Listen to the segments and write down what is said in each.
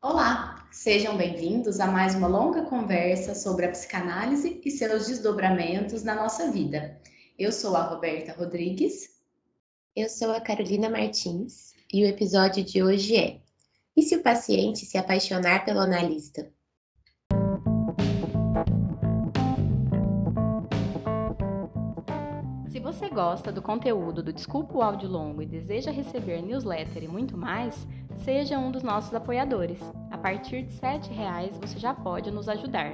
Olá, sejam bem-vindos a mais uma longa conversa sobre a psicanálise e seus desdobramentos na nossa vida. Eu sou a Roberta Rodrigues. Eu sou a Carolina Martins e o episódio de hoje é: E se o paciente se apaixonar pelo analista? Se você gosta do conteúdo do Desculpa o Áudio Longo e deseja receber newsletter e muito mais, seja um dos nossos apoiadores. A partir de R$ reais você já pode nos ajudar.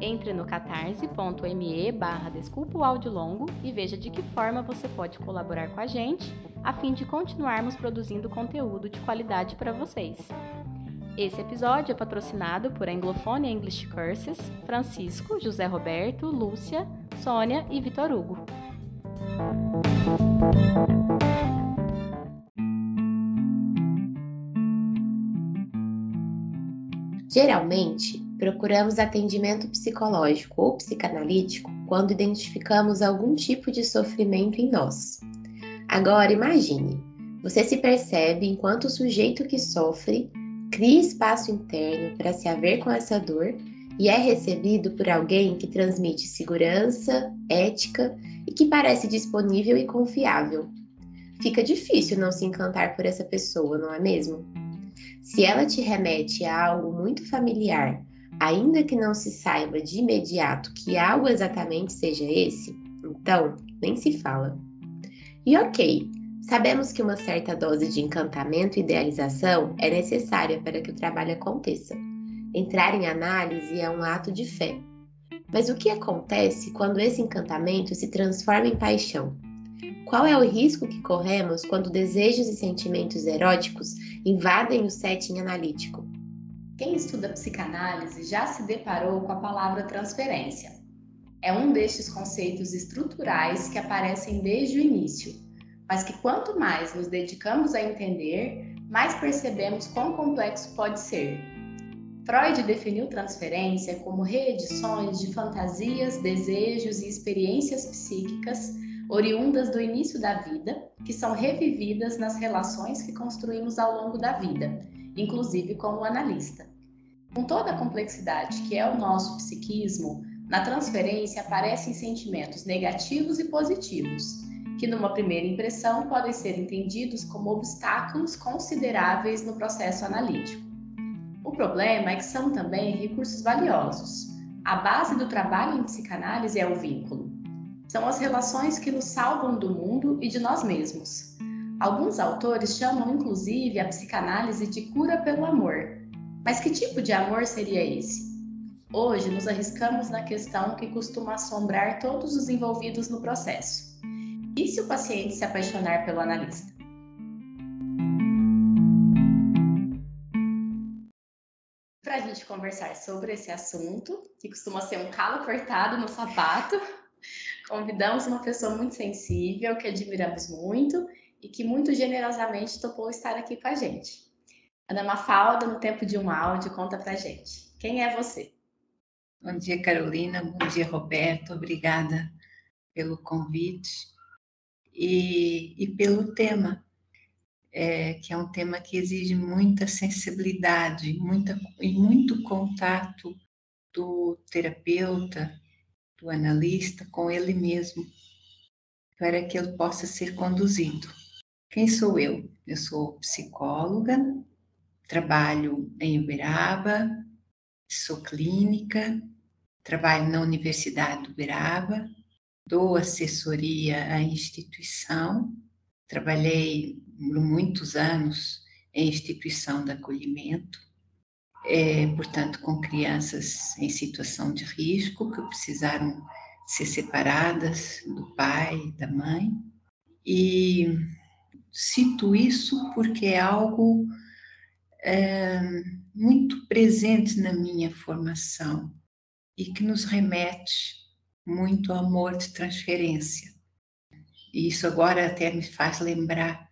Entre no catarse.me barra Desculpa o Áudio Longo e veja de que forma você pode colaborar com a gente, a fim de continuarmos produzindo conteúdo de qualidade para vocês. Esse episódio é patrocinado por Anglophone English Courses, Francisco, José Roberto, Lúcia, Sônia e Vitor Hugo. Geralmente, procuramos atendimento psicológico ou psicanalítico quando identificamos algum tipo de sofrimento em nós. Agora imagine, você se percebe enquanto o sujeito que sofre cria espaço interno para se haver com essa dor e é recebido por alguém que transmite segurança, ética e que parece disponível e confiável. Fica difícil não se encantar por essa pessoa, não é mesmo? Se ela te remete a algo muito familiar, ainda que não se saiba de imediato que algo exatamente seja esse, então nem se fala. E ok, sabemos que uma certa dose de encantamento e idealização é necessária para que o trabalho aconteça. Entrar em análise é um ato de fé. Mas o que acontece quando esse encantamento se transforma em paixão? Qual é o risco que corremos quando desejos e sentimentos eróticos invadem o setting analítico? Quem estuda psicanálise já se deparou com a palavra transferência. É um destes conceitos estruturais que aparecem desde o início, mas que quanto mais nos dedicamos a entender, mais percebemos quão complexo pode ser. Freud definiu transferência como reedições de fantasias, desejos e experiências psíquicas oriundas do início da vida, que são revividas nas relações que construímos ao longo da vida, inclusive com o analista. Com toda a complexidade que é o nosso psiquismo, na transferência aparecem sentimentos negativos e positivos, que numa primeira impressão podem ser entendidos como obstáculos consideráveis no processo analítico. O problema é que são também recursos valiosos. A base do trabalho em psicanálise é o vínculo. São as relações que nos salvam do mundo e de nós mesmos. Alguns autores chamam inclusive a psicanálise de cura pelo amor. Mas que tipo de amor seria esse? Hoje nos arriscamos na questão que costuma assombrar todos os envolvidos no processo. E se o paciente se apaixonar pelo analista? Para a gente conversar sobre esse assunto, que costuma ser um calo cortado no sapato, Convidamos uma pessoa muito sensível, que admiramos muito e que muito generosamente topou estar aqui com a gente. Ana Mafalda, no tempo de um áudio, conta pra gente. Quem é você? Bom dia, Carolina. Bom dia, Roberto. Obrigada pelo convite e, e pelo tema, é, que é um tema que exige muita sensibilidade muita, e muito contato do terapeuta, do analista com ele mesmo, para que ele possa ser conduzido. Quem sou eu? Eu sou psicóloga, trabalho em Uberaba, sou clínica, trabalho na Universidade de Uberaba, dou assessoria à instituição, trabalhei por muitos anos em instituição de acolhimento, é, portanto, com crianças em situação de risco que precisaram ser separadas do pai, da mãe. E cito isso porque é algo é, muito presente na minha formação e que nos remete muito ao amor de transferência. E isso agora até me faz lembrar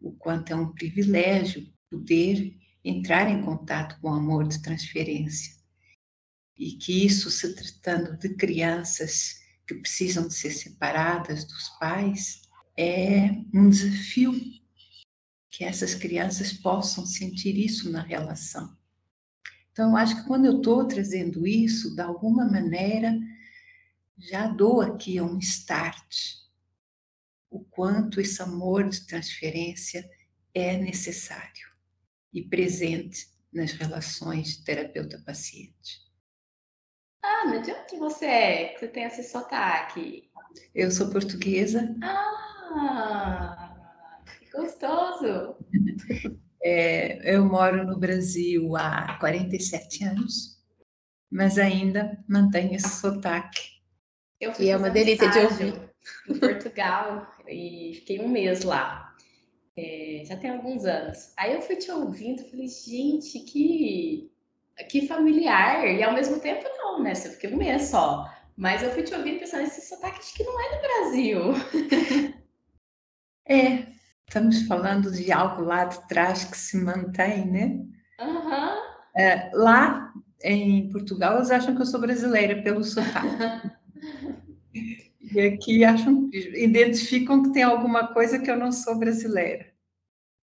o quanto é um privilégio poder entrar em contato com o amor de transferência. E que isso, se tratando de crianças que precisam de ser separadas dos pais, é um desafio que essas crianças possam sentir isso na relação. Então, acho que quando eu estou trazendo isso, de alguma maneira, já dou aqui um start. O quanto esse amor de transferência é necessário e presente nas relações terapeuta-paciente. Ana, de onde você é? Que você tem esse sotaque? Eu sou portuguesa. Ah, que gostoso! É, eu moro no Brasil há 47 anos, mas ainda mantenho esse sotaque. Eu e é uma delícia de ouvir. Em Portugal e fiquei um mês lá. É, já tem alguns anos. Aí eu fui te ouvindo falei, gente, que, que familiar. E ao mesmo tempo, não, né? Você fiquei um mês só. Mas eu fui te ouvindo pensando, esse sotaque acho que não é do Brasil. É, estamos falando de algo lá de trás que se mantém, né? Uhum. É, lá em Portugal, eles acham que eu sou brasileira pelo sotaque. e aqui acham, identificam que tem alguma coisa que eu não sou brasileira.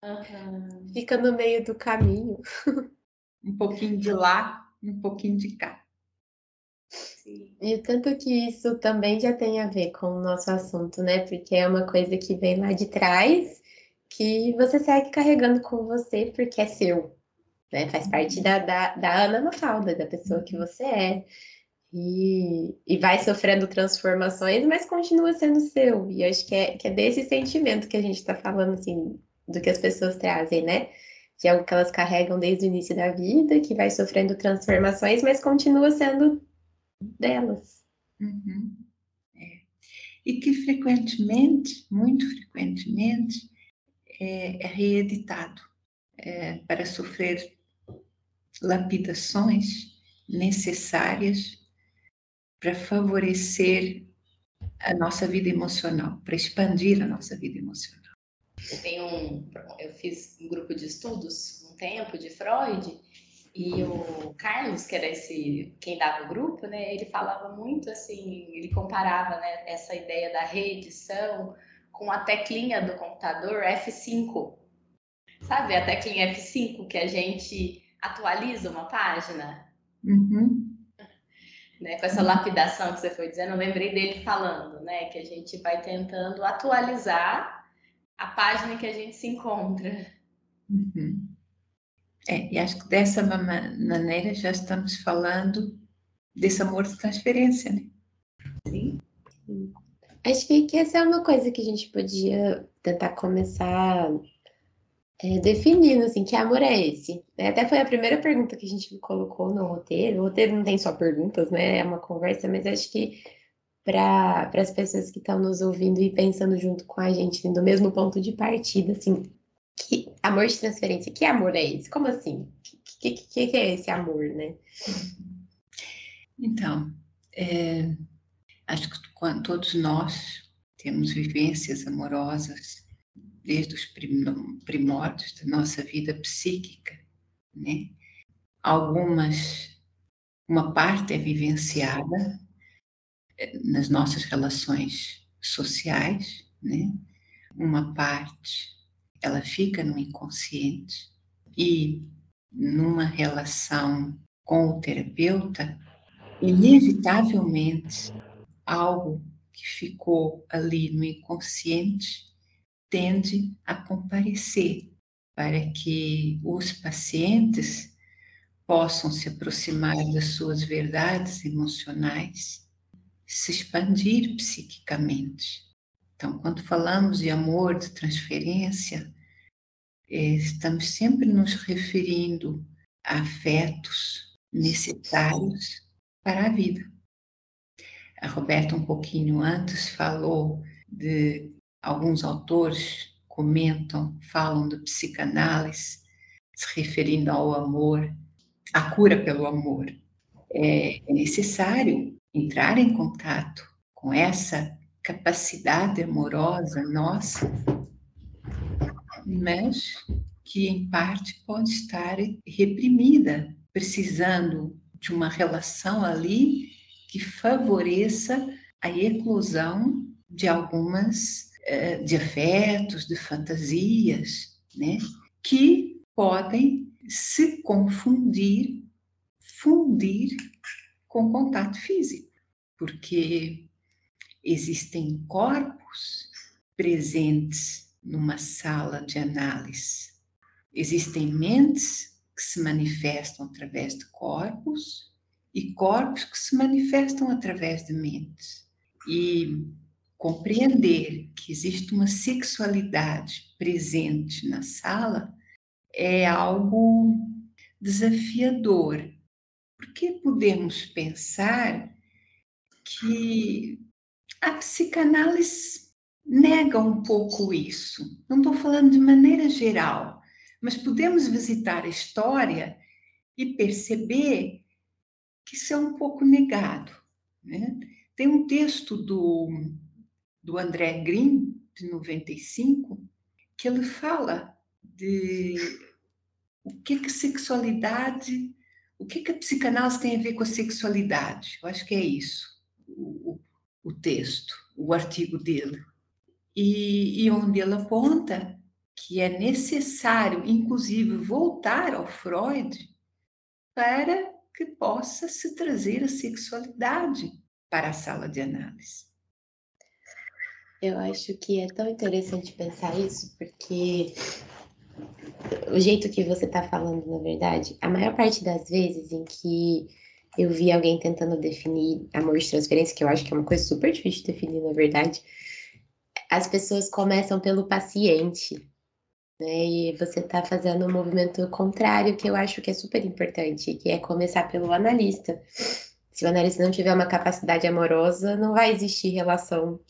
Uhum. Fica no meio do caminho. um pouquinho de lá, um pouquinho de cá. Sim. E tanto que isso também já tem a ver com o nosso assunto, né? Porque é uma coisa que vem lá de trás, que você segue carregando com você porque é seu, né? Faz parte da, da, da Ana Mafalda, da pessoa que você é. E, e vai sofrendo transformações, mas continua sendo seu. E acho que é, que é desse sentimento que a gente está falando, assim, do que as pessoas trazem, né? De algo que elas carregam desde o início da vida, que vai sofrendo transformações, mas continua sendo delas. Uhum. É. E que frequentemente, muito frequentemente, é, é reeditado é, para sofrer lapidações necessárias para favorecer a nossa vida emocional, para expandir a nossa vida emocional. Eu tenho um, eu fiz um grupo de estudos um tempo de Freud e o Carlos, que era esse quem dava o grupo, né? Ele falava muito assim, ele comparava né, essa ideia da reedição com a teclinha do computador F5. Sabe a teclinha F5 que a gente atualiza uma página? Uhum. Né, com essa lapidação que você foi dizendo, eu lembrei dele falando, né? Que a gente vai tentando atualizar a página que a gente se encontra. Uhum. É, e acho que dessa maneira já estamos falando desse amor de transferência, né? Sim. Acho que essa é uma coisa que a gente podia tentar começar é, definindo, assim, que amor é esse? É, até foi a primeira pergunta que a gente colocou no roteiro. O roteiro não tem só perguntas, né? É uma conversa, mas acho que para as pessoas que estão nos ouvindo e pensando junto com a gente, do mesmo ponto de partida, assim, que amor de transferência, que amor é esse? Como assim? O que, que, que, é esse amor, né? Então, é, acho que todos nós temos vivências amorosas desde os primórdios da nossa vida psíquica, né? Algumas, uma parte é vivenciada é, nas nossas relações sociais, né? Uma parte ela fica no inconsciente e numa relação com o terapeuta, inevitavelmente algo que ficou ali no inconsciente tende a comparecer para que os pacientes possam se aproximar das suas verdades emocionais, se expandir psiquicamente. Então, quando falamos de amor, de transferência, é, estamos sempre nos referindo a afetos necessários para a vida. A Roberta, um pouquinho antes, falou de alguns autores comentam, falam de psicanálise, se referindo ao amor, a cura pelo amor. É, necessário entrar em contato com essa capacidade amorosa nossa mas que em parte pode estar reprimida, precisando de uma relação ali que favoreça a eclosão de algumas de afetos, de fantasias, né, que podem se confundir fundir com contato físico, porque existem corpos presentes numa sala de análise. Existem mentes que se manifestam através de corpos e corpos que se manifestam através de mentes. E compreender que existe uma sexualidade presente na sala é algo desafiador, porque podemos pensar que a psicanálise nega um pouco isso. Não estou falando de maneira geral, mas podemos visitar a história e perceber que isso é um pouco negado. Né? Tem um texto do, do André Green, de 95, que ele fala de o que que sexualidade, o que que a psicanálise tem a ver com a sexualidade. Eu acho que é isso, o, o texto, o artigo dele. E, e onde ele aponta que é necessário, inclusive, voltar ao Freud para que possa se trazer a sexualidade para a sala de análise. Eu acho que é tão interessante pensar isso, porque o jeito que você está falando, na verdade, a maior parte das vezes em que eu vi alguém tentando definir amor de transferência, que eu acho que é uma coisa super difícil de definir, na verdade, as pessoas começam pelo paciente, né? E você está fazendo um movimento contrário, que eu acho que é super importante, que é começar pelo analista. Se o analista não tiver uma capacidade amorosa, não vai existir relação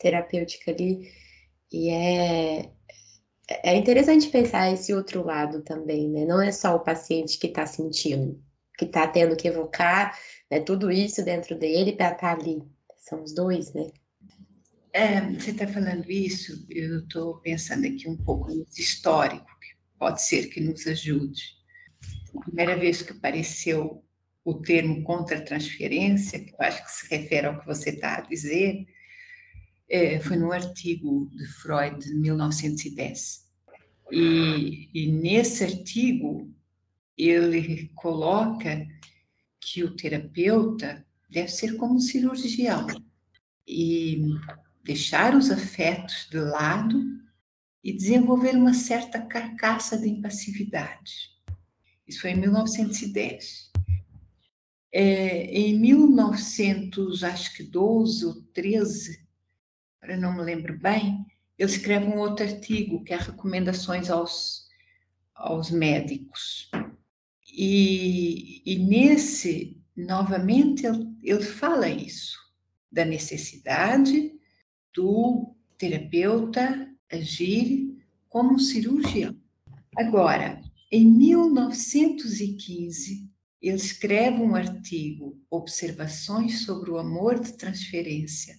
terapêutica ali. E é, é interessante pensar esse outro lado também, né? Não é só o paciente que está sentindo, que está tendo que evocar né, tudo isso dentro dele para estar tá ali. São os dois, né? É, você está falando isso, eu estou pensando aqui um pouco no histórico, que pode ser que nos ajude. A primeira vez que apareceu o termo contra-transferência, que eu acho que se refere ao que você está a dizer, foi num artigo de Freud de 1910. E, e nesse artigo, ele coloca que o terapeuta deve ser como um cirurgião e deixar os afetos de lado e desenvolver uma certa carcaça de impassividade. Isso foi em 1910. É, em 1912 ou 13, agora não me lembro bem, ele escreve um outro artigo que é recomendações aos, aos médicos. E, e nesse, novamente, ele, ele fala isso, da necessidade do terapeuta agir como um cirurgião. Agora, em 1915, ele escreve um artigo, Observações sobre o Amor de Transferência,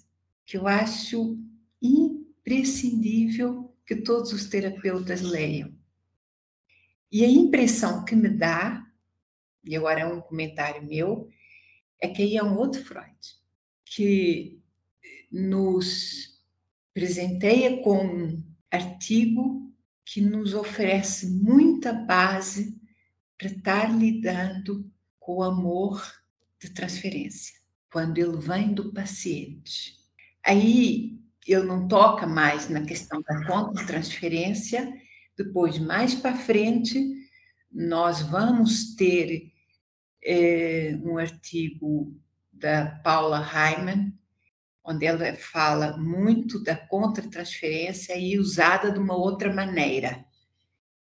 que eu acho imprescindível que todos os terapeutas leiam. E a impressão que me dá, e agora é um comentário meu, é que aí é um outro Freud, que nos presenteia com um artigo que nos oferece muita base para estar lidando com o amor de transferência, quando ele vem do paciente. Aí ele não toca mais na questão da conta de transferência. Depois, mais para frente, nós vamos ter é, um artigo da Paula Hyman, onde ela fala muito da contra-transferência e usada de uma outra maneira,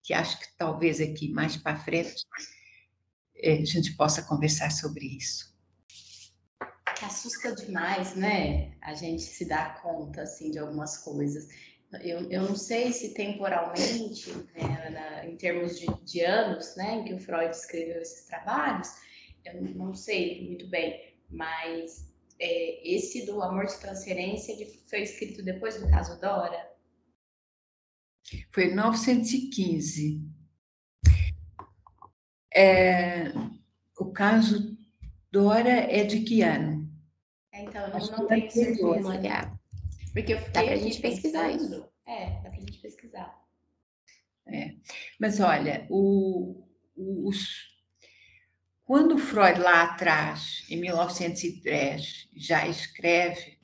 que acho que talvez aqui mais para frente é, a gente possa conversar sobre isso assusta demais, né? A gente se dá conta, assim, de algumas coisas. Eu, eu não sei se temporalmente, né, na, em termos de, de, anos, né, em que o Freud escreveu esses trabalhos, eu não sei muito bem, mas é, esse do amor de transferência ele foi escrito depois do caso Dora? Foi em 1915. É, o caso Dora é de que ano? É, então, eu não, não tenho certeza. Olhar. Porque eu fiquei dá pra gente pesquisar isso. É, dá pra gente pesquisar. É. Mas olha, o, os, quando Freud lá atrás, em 1903, já escreve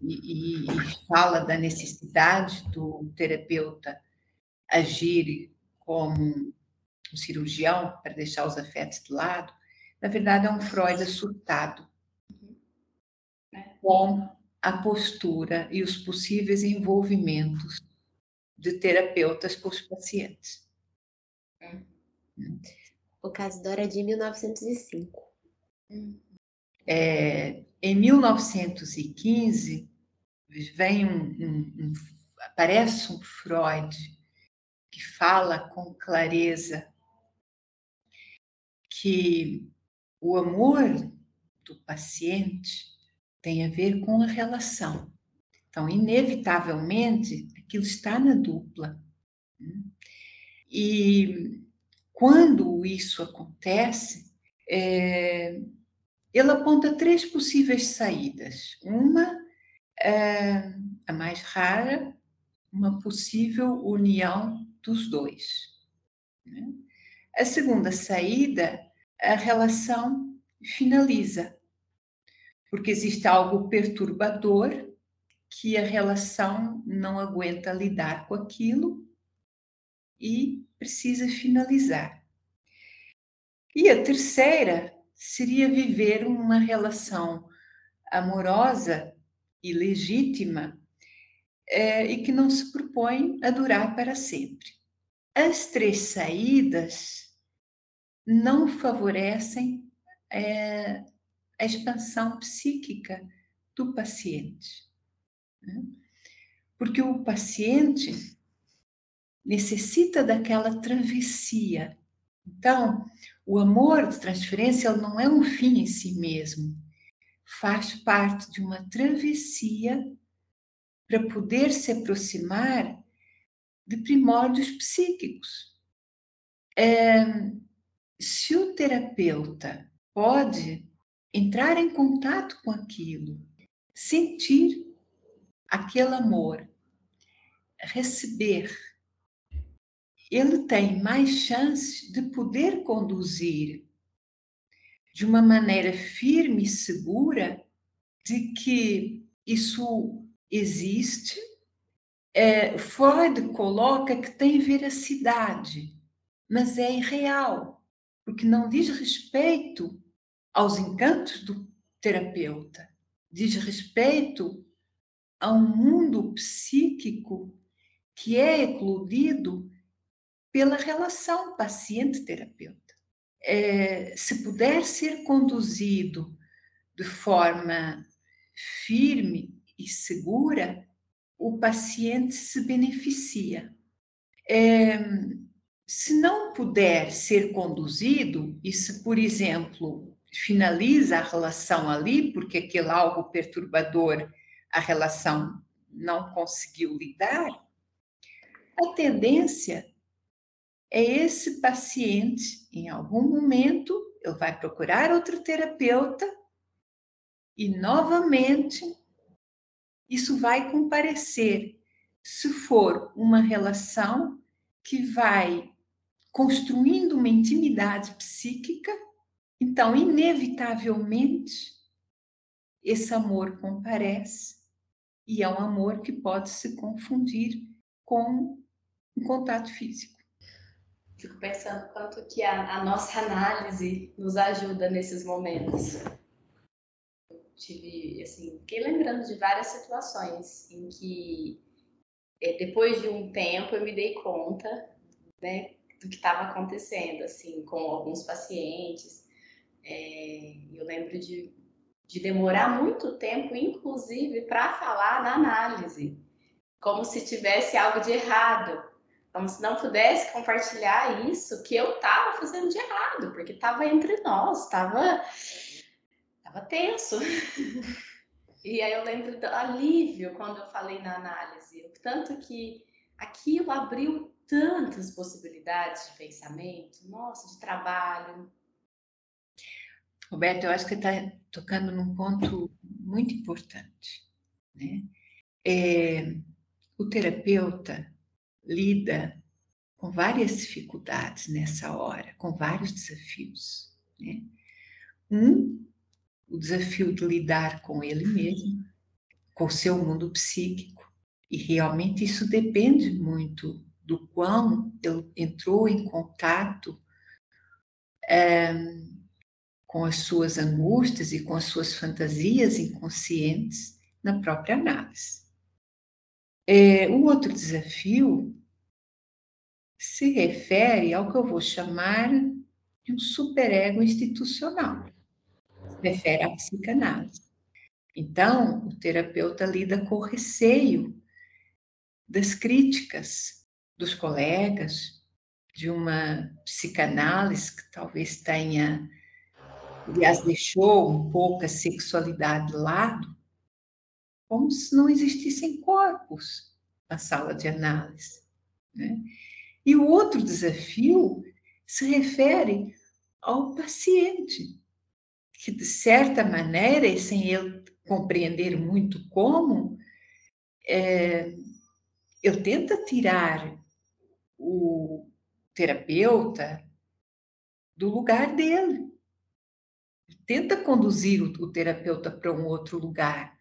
e, e, e fala da necessidade do terapeuta agir como um cirurgião para deixar os afetos de lado, na verdade é um Freud assustado com a postura e os possíveis envolvimentos de terapeutas com os pacientes. O caso Dora é de 1905. É, em 1915, vem um, um, um, aparece um Freud que fala com clareza que o amor do paciente tem a ver com a relação. Então, inevitavelmente, aquilo está na dupla. Né? E quando isso acontece, é, ele aponta três possíveis saídas. Uma, é, a mais rara, uma possível união dos dois. Né? A segunda saída, a relação finaliza, porque existe algo perturbador que a relação não aguenta lidar com aquilo e precisa finalizar. E a terceira seria viver uma relação amorosa e legítima é, e que não se propõe a durar para sempre. As três saídas não favorecem é, a expansão psíquica do paciente. Né? Porque o paciente necessita daquela travessia. Então, o amor de transferência não é um fim em si mesmo, faz parte de uma travessia para poder se aproximar de primórdios psíquicos. É, se o terapeuta pode entrar em contato com aquilo, sentir aquele amor, receber, ele tem mais chances de poder conduzir de uma maneira firme e segura de que isso existe. É, Freud coloca que tem veracidade, mas é irreal, porque não diz respeito aos encantos do terapeuta, diz respeito a um mundo psíquico que é eclodido pela relação paciente-terapeuta. É, se puder ser conduzido de forma firme e segura, o paciente se beneficia. É, se não puder ser conduzido, e se, por exemplo, finaliza a relação ali, porque aquele algo perturbador, a relação não conseguiu lidar, a tendência é esse paciente, em algum momento, ele vai procurar outro terapeuta e, novamente, isso vai comparecer. Se for uma relação que vai construindo uma intimidade psíquica então, inevitavelmente, esse amor comparece e é um amor que pode se confundir com um contato físico. Fico pensando quanto que a, a nossa análise nos ajuda nesses momentos. Eu tive, assim, fiquei lembrando de várias situações em que, é, depois de um tempo, eu me dei conta, né, do que estava acontecendo, assim, com alguns pacientes, é, eu lembro de, de demorar muito tempo, inclusive, para falar na análise, como se tivesse algo de errado, como se não pudesse compartilhar isso que eu estava fazendo de errado, porque estava entre nós, estava tava tenso. e aí eu lembro do alívio quando eu falei na análise, tanto que aquilo abriu tantas possibilidades de pensamento, nossa, de trabalho, Roberto, eu acho que está tocando num ponto muito importante. Né? É, o terapeuta lida com várias dificuldades nessa hora, com vários desafios. Né? Um, o desafio de lidar com ele mesmo, com o seu mundo psíquico, e realmente isso depende muito do quão ele entrou em contato é, com as suas angústias e com as suas fantasias inconscientes na própria análise. É, o outro desafio se refere ao que eu vou chamar de um superego institucional. Se refere à psicanálise. Então, o terapeuta lida com o receio das críticas dos colegas, de uma psicanálise que talvez tenha, aliás, deixou um pouco a sexualidade de lado, como se não existissem corpos na sala de análise. Né? E o outro desafio se refere ao paciente, que de certa maneira, e sem ele compreender muito como, é, eu tento tirar o terapeuta do lugar dele. Tenta conduzir o, o terapeuta para um outro lugar.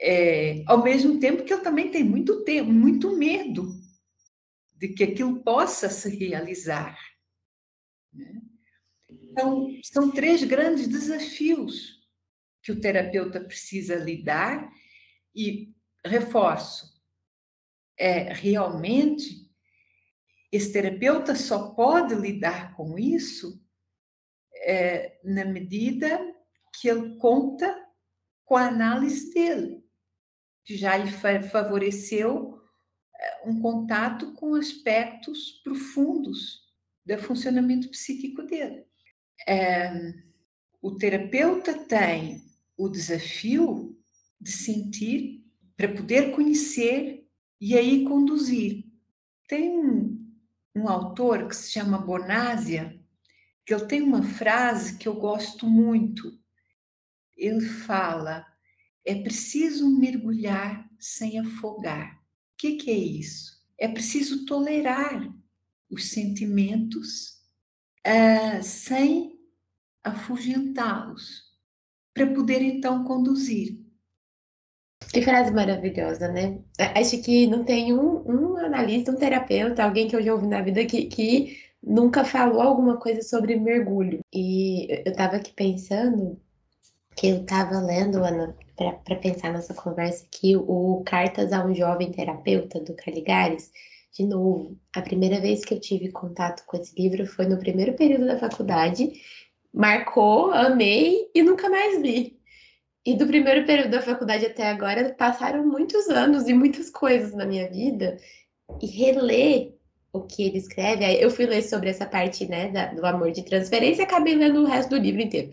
É, ao mesmo tempo que eu também tenho muito tempo, muito medo de que aquilo possa se realizar. Né? Então, são três grandes desafios que o terapeuta precisa lidar e reforço, é realmente esse terapeuta só pode lidar com isso é, na medida que ele conta com a análise dele, que já lhe favoreceu um contato com aspectos profundos do funcionamento psíquico dele. É, o terapeuta tem o desafio de sentir para poder conhecer e aí conduzir. Tem um, um autor que se chama Bonásia, que ele tem uma frase que eu gosto muito. Ele fala: é preciso mergulhar sem afogar que, que é isso? É preciso tolerar os sentimentos uh, sem afugentá-los, para poder então conduzir. Que frase maravilhosa, né? Acho que não tem um, um analista, um terapeuta, alguém que eu já ouvi na vida que, que nunca falou alguma coisa sobre mergulho. E eu estava aqui pensando que eu estava lendo, Ana, para pensar nessa conversa aqui, o Cartas a um Jovem Terapeuta, do Caligares. De novo, a primeira vez que eu tive contato com esse livro foi no primeiro período da faculdade. Marcou, amei e nunca mais li. E do primeiro período da faculdade até agora passaram muitos anos e muitas coisas na minha vida. E reler o que ele escreve, eu fui ler sobre essa parte né, da, do amor de transferência e acabei lendo o resto do livro inteiro.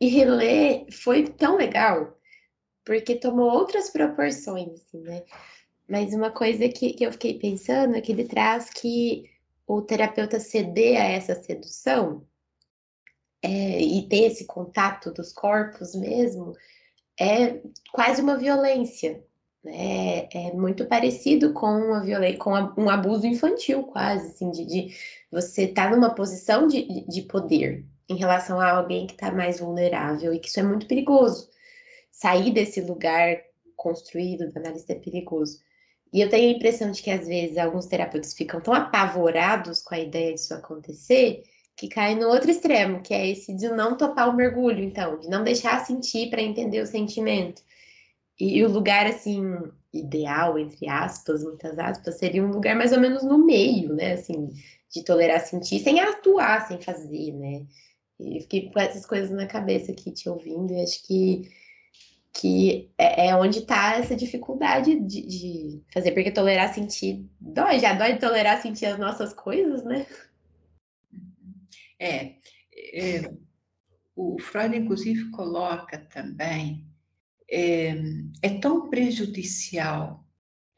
E reler foi tão legal, porque tomou outras proporções, assim, né? Mas uma coisa que, que eu fiquei pensando é que ele traz que o terapeuta ceder a essa sedução é, e ter esse contato dos corpos mesmo é quase uma violência. Né? É muito parecido com, violência, com um abuso infantil, quase, assim, de, de você estar tá numa posição de, de poder em relação a alguém que está mais vulnerável e que isso é muito perigoso sair desse lugar construído do analista é perigoso. E eu tenho a impressão de que às vezes alguns terapeutas ficam tão apavorados com a ideia disso acontecer que caem no outro extremo, que é esse de não topar o mergulho, então, de não deixar sentir para entender o sentimento. E, o lugar assim ideal, entre aspas, muitas aspas, seria um lugar mais ou menos no meio, né, assim, de tolerar sentir sem atuar, sem fazer, né? E fiquei com essas coisas na cabeça aqui te ouvindo e acho que que é, é onde está essa dificuldade de, de, fazer, porque tolerar sentir dói, já dói tolerar sentir as nossas coisas, né? É, é o Freud, inclusive, coloca também, é, é tão prejudicial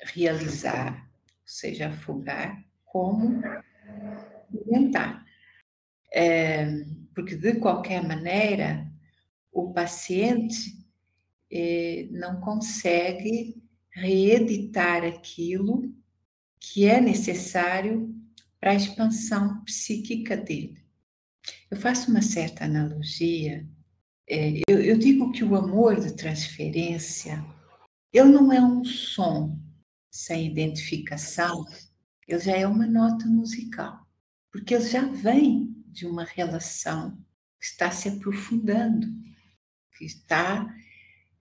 realizar, ou seja, afogar, como inventar. É, porque, de qualquer maneira, o paciente eh, não consegue reeditar aquilo que é necessário para a expansão psíquica dele. Eu faço uma certa analogia. É, eu, eu digo que o amor de transferência, ele não é um som sem identificação, ele já é uma nota musical, porque ele já vem de uma relação que está se aprofundando, que está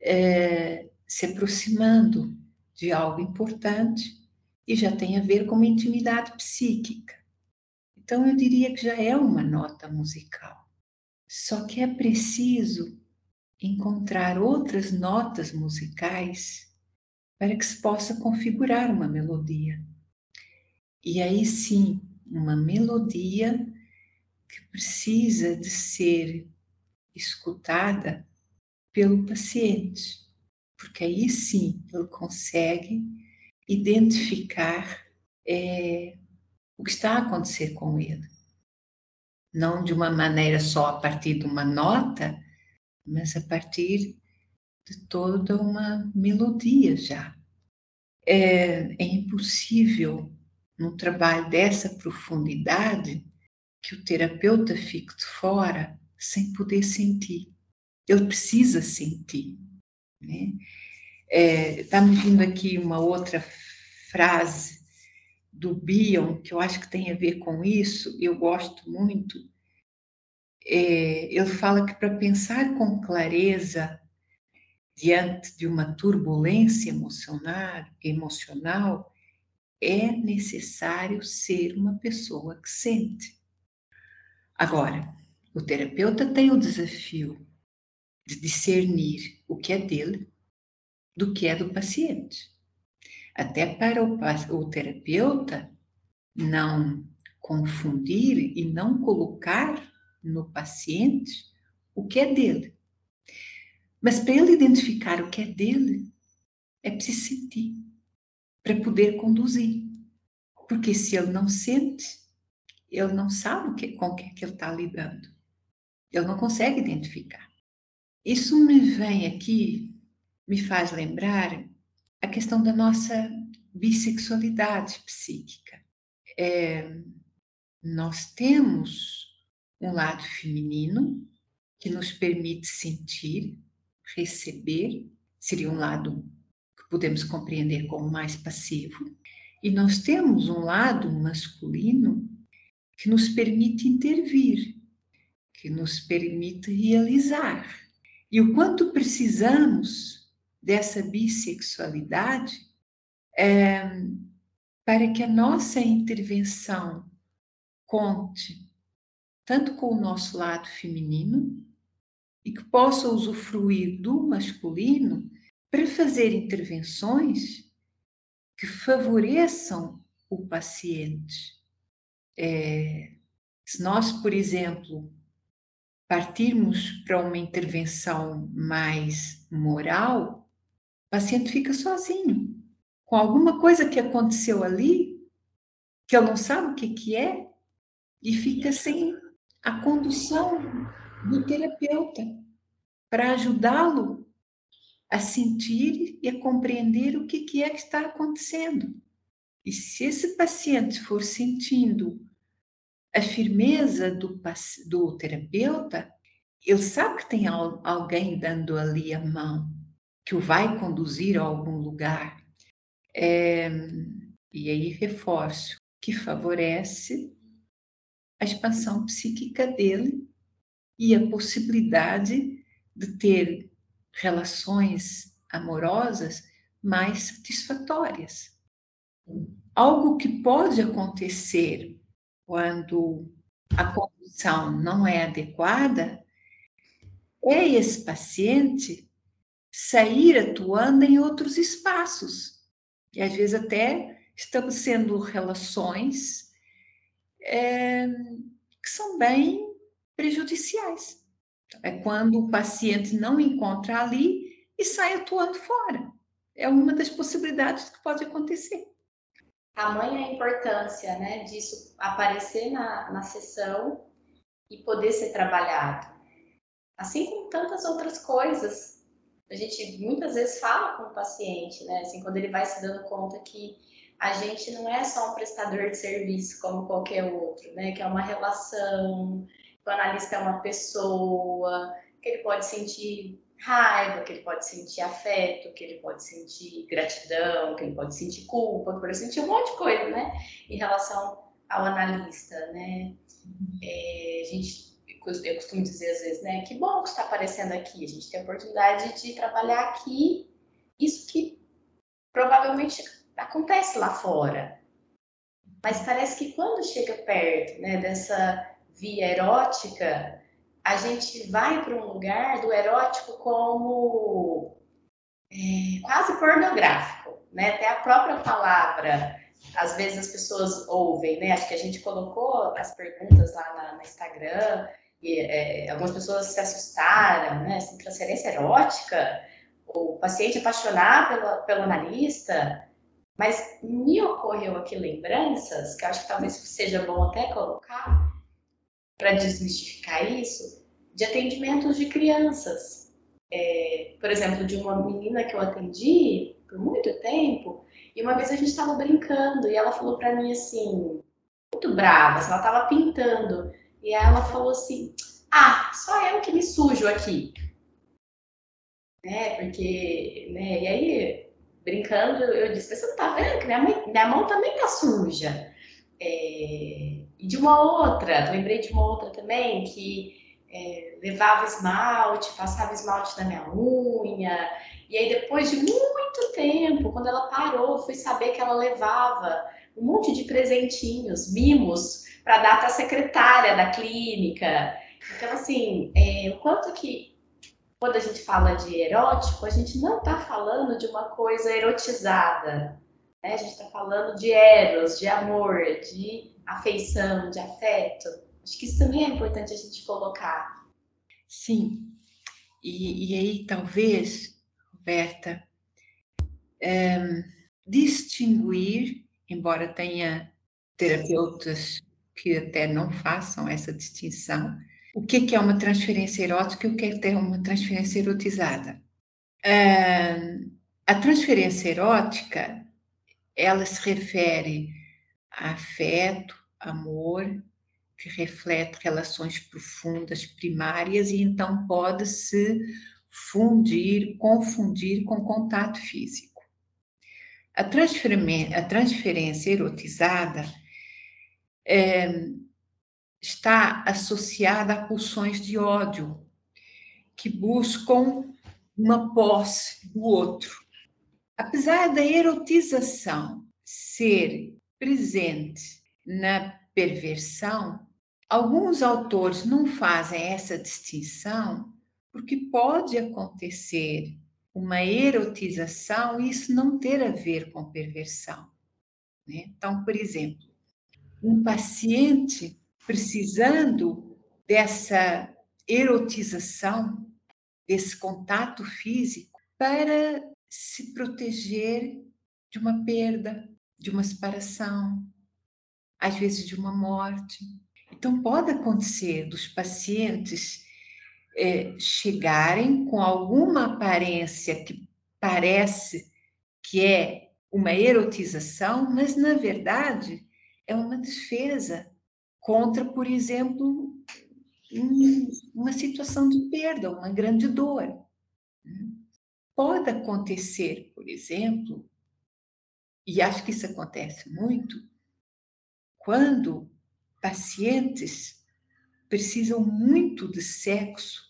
é, se aproximando de algo importante e já tem a ver com uma intimidade psíquica. Então, eu diria que já é uma nota musical. Só que é preciso encontrar outras notas musicais para que se possa configurar uma melodia. E aí sim, uma melodia que precisa de ser escutada pelo paciente, porque aí sim ele consegue identificar é, o que está a acontecer com ele. Não de uma maneira só a partir de uma nota, mas a partir de toda uma melodia já. É, é impossível, num trabalho dessa profundidade, que o terapeuta fique de fora sem poder sentir. Ele precisa sentir. Né? É, está me vindo aqui uma outra frase do Bion, que eu acho que tem a ver com isso, eu gosto muito. É, ele fala que para pensar com clareza diante de uma turbulência emocional, emocional, é necessário ser uma pessoa que sente. Agora, o terapeuta tem o desafio de discernir o que é dele do que é do paciente. Até para o, o terapeuta não confundir e não colocar no paciente o que é dele. Mas para ele identificar o que é dele, é preciso sentir, para poder conduzir. Porque se ele não sente, ele não sabe que, com o que, é que ele está lidando. Ele não consegue identificar. Isso me vem aqui, me faz lembrar a questão da nossa bissexualidade psíquica. É, nós temos um lado feminino que nos permite sentir, receber, seria um lado que podemos compreender como mais passivo, e nós temos um lado masculino que nos permite intervir, que nos permite realizar. E o quanto precisamos dessa bissexualidade é, para que a nossa intervenção conte tanto com o nosso lado feminino e que possa usufruir do masculino para fazer intervenções que favoreçam o paciente. É, se nós, por exemplo, partirmos para uma intervenção mais moral, o paciente fica sozinho, com alguma coisa que aconteceu ali, que ele não sabe o que, que é, e fica sem a condução do terapeuta para ajudá-lo a sentir e a compreender o que, que é que está acontecendo. E se esse paciente for sentindo a firmeza do, do terapeuta, ele sabe que tem alguém dando ali a mão, que o vai conduzir a algum lugar. É, e aí reforço que favorece a expansão psíquica dele e a possibilidade de ter relações amorosas mais satisfatórias. Algo que pode acontecer quando a condução não é adequada, é esse paciente sair atuando em outros espaços. E às vezes até estabelecendo relações é, que são bem prejudiciais. É quando o paciente não encontra ali e sai atuando fora. É uma das possibilidades que pode acontecer tamanha a importância né, disso aparecer na, na sessão e poder ser trabalhado. Assim como tantas outras coisas. A gente muitas vezes fala com o paciente, né? Assim, quando ele vai se dando conta que a gente não é só um prestador de serviço como qualquer outro, né? Que é uma relação, que o analista é uma pessoa, que ele pode sentir raiva, que ele pode sentir afeto, que ele pode sentir gratidão, que ele pode sentir culpa, que pode sentir um monte de coisa, né? Em relação ao analista, né? É, a gente, eu costumo dizer às vezes, né? Que bom que está aparecendo aqui. A gente tem a oportunidade de trabalhar aqui isso que provavelmente acontece lá fora. Mas parece que quando chega perto, né? Dessa via erótica, a gente vai para um lugar do erótico como é, quase pornográfico, né? Até a própria palavra, às vezes as pessoas ouvem, né? Acho que a gente colocou as perguntas lá na, no Instagram e é, algumas pessoas se assustaram, né? Assim, transferência erótica, o paciente apaixonar pelo, pelo analista, mas me ocorreu aqui lembranças, que acho que talvez seja bom até colocar, para desmistificar isso, de atendimentos de crianças. É, por exemplo, de uma menina que eu atendi por muito tempo, e uma vez a gente estava brincando e ela falou para mim assim, muito brava, assim, ela estava pintando, e ela falou assim: Ah, só eu que me sujo aqui. Né, porque, né, e aí, brincando, eu disse: Você não tá vendo que minha, mãe, minha mão também tá suja? É, e de uma outra, lembrei de uma outra também, que é, levava esmalte, passava esmalte na minha unha, e aí depois de muito tempo, quando ela parou, fui saber que ela levava um monte de presentinhos, mimos, para dar para a secretária da clínica. Então, assim, é, o quanto que quando a gente fala de erótico, a gente não está falando de uma coisa erotizada, né? A gente está falando de eros, de amor, de afeição, de afeto. Acho que isso também é importante a gente colocar. Sim. E, e aí, talvez, Roberta, é, distinguir, embora tenha terapeutas que até não façam essa distinção, o que, é uma transferência erótica e o que é uma transferência erotizada. É, a transferência erótica ela se refere a afeto, amor, que reflete relações profundas, primárias, e então pode se fundir, confundir com contato físico. A, a transferência erotizada é, está associada a pulsões de ódio, que buscam uma posse do outro. Apesar da erotização ser presente na perversão, alguns autores não fazem essa distinção porque pode acontecer uma erotização e isso não ter a ver com perversão. Né? Então, por exemplo, um paciente precisando dessa erotização, desse contato físico, para se proteger de uma perda, de uma separação, às vezes de uma morte. Então, pode acontecer dos pacientes é, chegarem com alguma aparência que parece que é uma erotização, mas na verdade é uma defesa contra, por exemplo, um, uma situação de perda, uma grande dor. Pode acontecer, por exemplo, e acho que isso acontece muito, quando pacientes precisam muito de sexo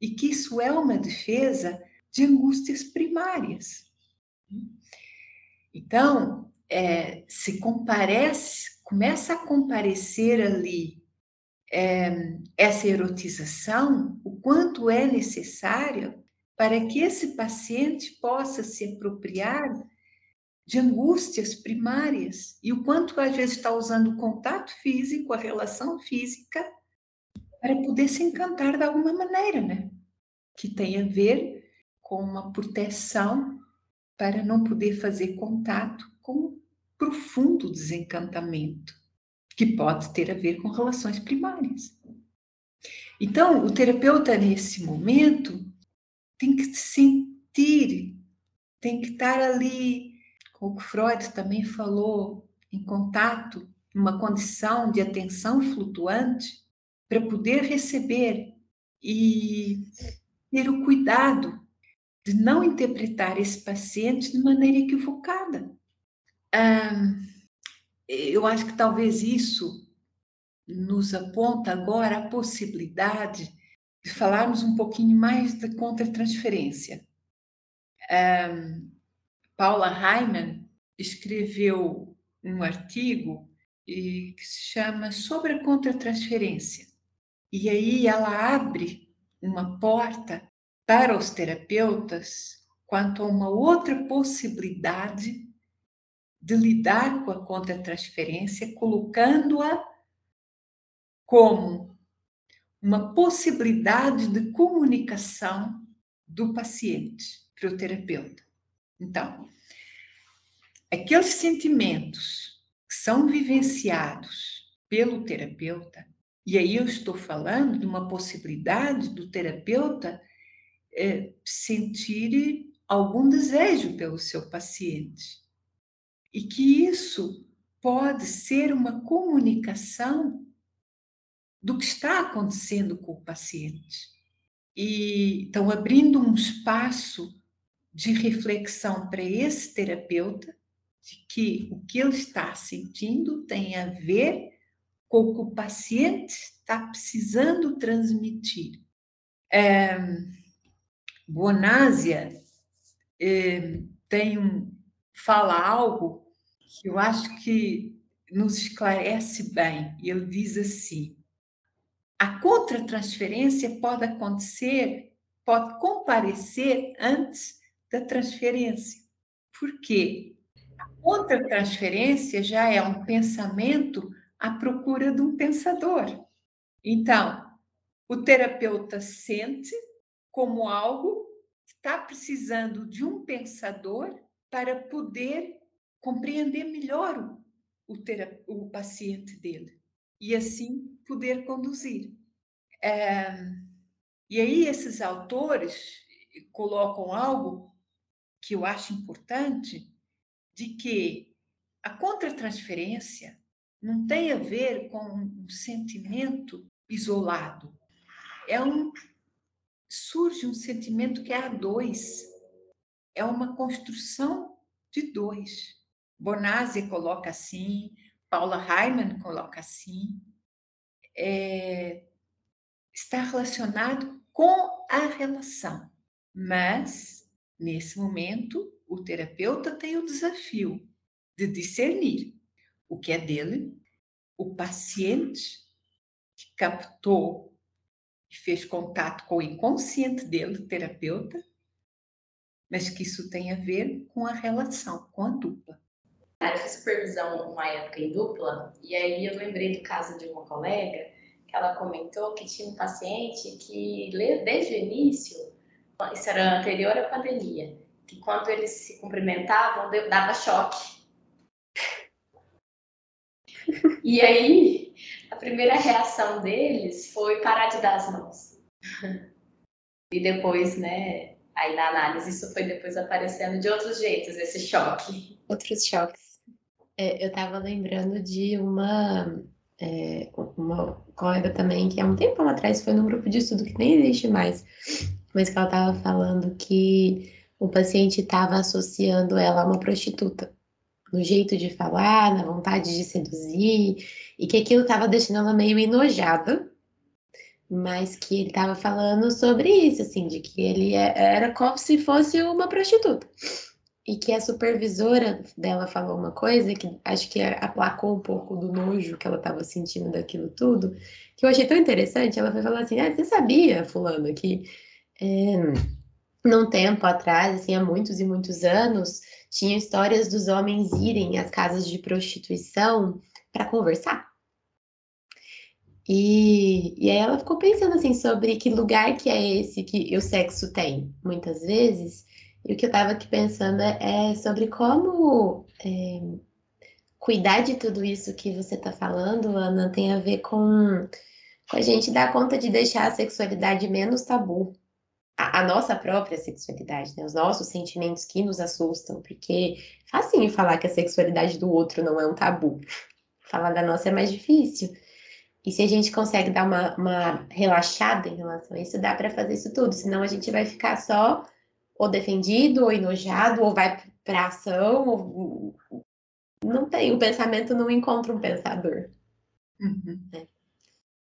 e que isso é uma defesa de angústias primárias. Então, é, se comparece, começa a comparecer ali é, essa erotização, o quanto é necessário para que esse paciente possa se apropriar de angústias primárias e o quanto às vezes está usando o contato físico, a relação física, para poder se encantar de alguma maneira, né? Que tem a ver com uma proteção para não poder fazer contato com profundo desencantamento, que pode ter a ver com relações primárias. Então, o terapeuta, nesse momento, tem que se sentir, tem que estar ali, como Freud também falou, em contato, uma condição de atenção flutuante, para poder receber e ter o cuidado de não interpretar esse paciente de maneira equivocada. eu acho que talvez isso nos aponta agora a possibilidade de falarmos um pouquinho mais da contratransferência. Um, Paula Hyman escreveu um artigo que se chama Sobre a Contratransferência. E aí ela abre uma porta para os terapeutas quanto a uma outra possibilidade de lidar com a contratransferência, colocando-a como uma possibilidade de comunicação do paciente para o terapeuta. Então, aqueles sentimentos que são vivenciados pelo terapeuta, e aí eu estou falando de uma possibilidade do terapeuta é, sentir algum desejo pelo seu paciente. E que isso pode ser uma comunicação do que está acontecendo com o paciente. E então abrindo um espaço de reflexão para esse terapeuta de que o que ele está sentindo tem a ver com o que o paciente está precisando transmitir. É, Bonásia é, tem um, fala algo que eu acho que nos esclarece bem. Ele diz assim: a contratransferência pode acontecer, pode comparecer antes da transferência. Por quê? A contratransferência já é um pensamento à procura de um pensador. Então, o terapeuta sente como algo que está precisando de um pensador para poder compreender melhor o, o, o paciente dele e assim poder conduzir. É, e aí esses autores colocam algo que eu acho importante, de que a contratransferência não tem a ver com um sentimento isolado. É um surge um sentimento que é a dois. É uma construção de dois. Bonazzi coloca assim, Paula Hyman coloca assim, é, está relacionado com a relação. Mas, nesse momento, o terapeuta tem o desafio de discernir o que é dele, o paciente que captou e fez contato com o inconsciente dele, terapeuta, mas que isso tem a ver com a relação, com a dupla. Eu fiz supervisão uma época em dupla, e aí eu lembrei do caso de uma colega, que ela comentou que tinha um paciente que, desde o início, isso era anterior à pandemia, que quando eles se cumprimentavam, dava choque. E aí, a primeira reação deles foi parar de dar as mãos. E depois, né, aí na análise, isso foi depois aparecendo de outros jeitos, esse choque. Outros choques. É, eu estava lembrando de uma, é, uma colega também que há um tempo atrás foi num grupo de estudo que nem existe mais, mas que ela estava falando que o paciente estava associando ela a uma prostituta, no jeito de falar, na vontade de seduzir, e que aquilo estava deixando ela meio enojada, mas que ele estava falando sobre isso, assim, de que ele é, era como se fosse uma prostituta e que a supervisora dela falou uma coisa que acho que aplacou um pouco do nojo que ela estava sentindo daquilo tudo, que eu achei tão interessante. Ela foi falar assim: ah, você sabia, Fulano, que é, num tempo atrás, assim, há muitos e muitos anos, tinha histórias dos homens irem às casas de prostituição para conversar. E, e aí ela ficou pensando assim sobre que lugar que é esse que o sexo tem, muitas vezes, e o que eu estava aqui pensando é sobre como é, cuidar de tudo isso que você está falando, Ana, tem a ver com, com, a gente dar conta de deixar a sexualidade menos tabu. A, a nossa própria sexualidade, né? os nossos sentimentos que nos assustam, porque é facinho falar que a sexualidade do outro não é um tabu. Falar da nossa é mais difícil. E se a gente consegue dar uma, uma relaxada em relação a isso, dá para fazer isso tudo. Senão a gente vai ficar só ou defendido, ou enojado, ou vai para ação, ou não tem, o pensamento não encontra um pensador. Uhum. Né?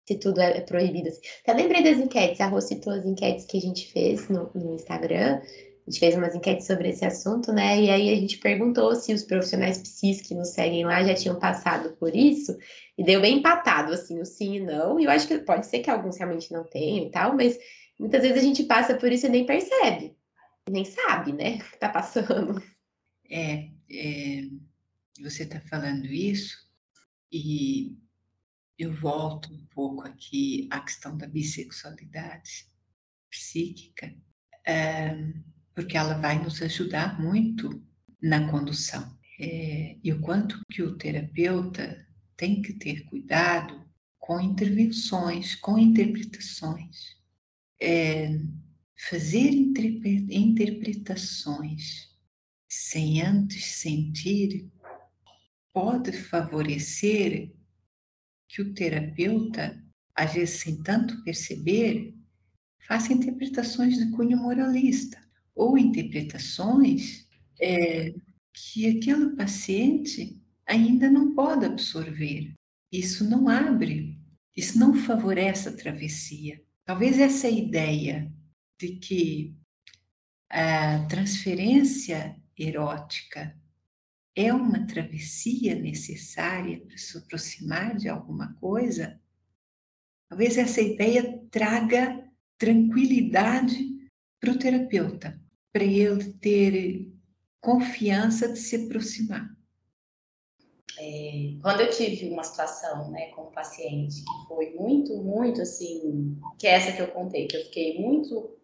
Se tudo é proibido. Assim. Até lembrei das enquetes, a Rô citou as enquetes que a gente fez no, no Instagram. A gente fez umas enquetes sobre esse assunto, né? E aí a gente perguntou se os profissionais psis que nos seguem lá já tinham passado por isso. E deu bem empatado, assim, o sim e não. E eu acho que pode ser que alguns realmente não tenham e tal, mas muitas vezes a gente passa por isso e nem percebe. Nem sabe, né? O que tá passando. É, é você está falando isso e eu volto um pouco aqui à questão da bissexualidade psíquica, porque ela vai nos ajudar muito na condução. É, e o quanto que o terapeuta tem que ter cuidado com intervenções, com interpretações. É, fazer interpretações sem antes sentir pode favorecer que o terapeuta, às vezes sem tanto perceber, faça interpretações de cunho moralista ou interpretações é, que aquele paciente ainda não pode absorver. Isso não abre, isso não favorece a travessia. Talvez essa ideia de que a transferência erótica é uma travessia necessária para se aproximar de alguma coisa, talvez essa ideia traga tranquilidade para o terapeuta, para ele ter confiança de se aproximar. É, quando eu tive uma situação né, com um paciente que foi muito, muito assim, que é essa que eu contei, que eu fiquei muito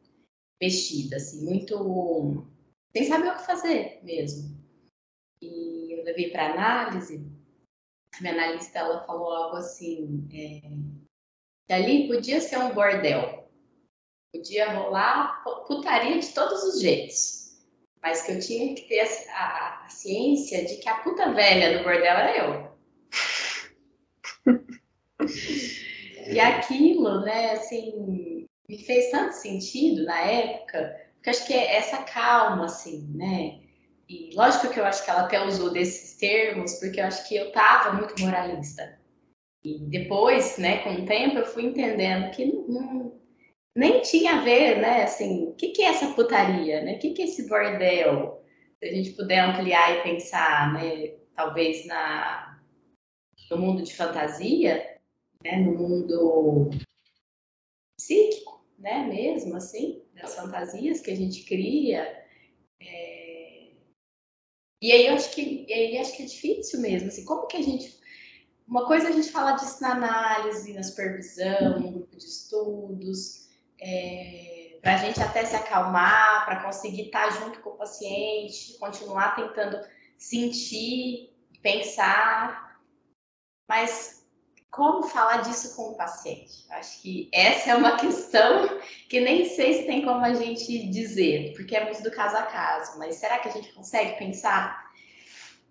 mexida, assim, muito sem saber o que fazer mesmo e eu levei para análise, a minha analista ela falou algo assim, é, que ali podia ser um bordel, podia rolar putaria de todos os jeitos, mas que eu tinha que ter a, a, a ciência de que a puta velha do bordel era eu. e aquilo, né, assim, me fez tanto sentido na época, porque acho que é essa calma, assim, né? E lógico que eu acho que ela até usou desses termos, porque eu acho que eu tava muito moralista. E depois, né, com o tempo, eu fui entendendo que não, não, nem tinha a ver, né, assim, o que, que é essa putaria, né? O que, que é esse bordel? Se a gente puder ampliar e pensar, né, talvez na, no mundo de fantasia, né, no mundo psíquico, né, mesmo assim, das fantasias que a gente cria, é, e aí eu acho que, aí acho que é difícil mesmo, assim, como que a gente... Uma coisa é a gente fala disso na análise, na supervisão, no grupo de estudos, é, para a gente até se acalmar, para conseguir estar tá junto com o paciente, continuar tentando sentir, pensar, mas como falar disso com o paciente? Acho que essa é uma questão que nem sei se tem como a gente dizer, porque é muito do caso a caso, mas será que a gente consegue pensar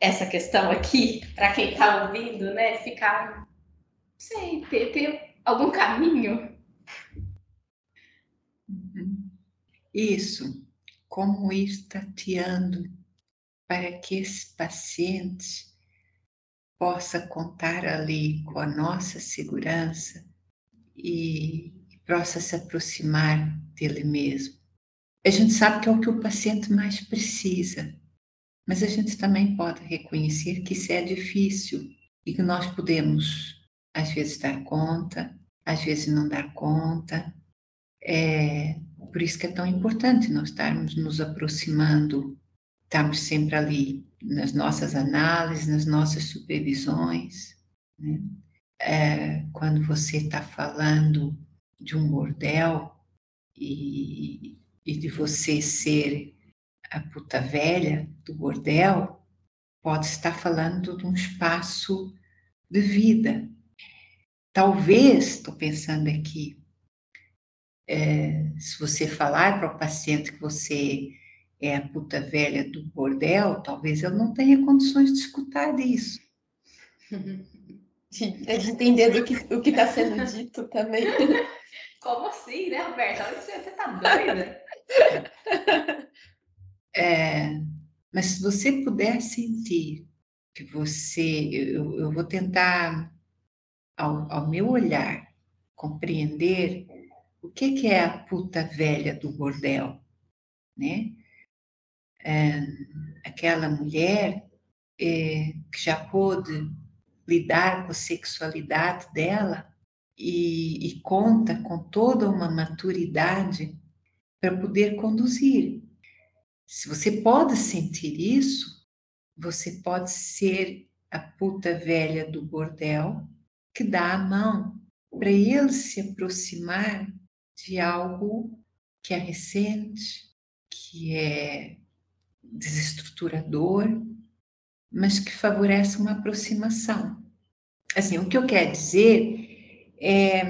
essa questão aqui para quem está ouvindo, né? Ficar, não sei, ter, ter algum caminho? Uhum. Isso, como ir tateando para que esse paciente possa contar ali com a nossa segurança e possa se aproximar dele mesmo. A gente sabe que é o que o paciente mais precisa, mas a gente também pode reconhecer que isso é difícil e que nós podemos, às vezes, dar conta, às vezes não dar conta. É por isso que é tão importante nós estarmos nos aproximando, estarmos sempre ali nas nossas análises, nas nossas supervisões. Né? É, quando você está falando de um bordel e, e de você ser a puta velha do bordel, pode estar falando de um espaço de vida. Talvez, estou pensando aqui, é, se você falar para o paciente que você é a puta velha do bordel, talvez eu não tenha condições de escutar isso. de, de entender do que, o que está sendo dito também. Como assim, né, Roberta? Olha você, você tá doida. É, mas se você puder sentir que você, eu, eu vou tentar, ao, ao, meu olhar, compreender o que, que é a puta velha do bordel, né? É, aquela mulher é, que já pôde lidar com a sexualidade dela e, e conta com toda uma maturidade para poder conduzir. Se você pode sentir isso, você pode ser a puta velha do bordel que dá a mão para ele se aproximar de algo que é recente, que é desestruturador, mas que favorece uma aproximação. Assim, o que eu quero dizer é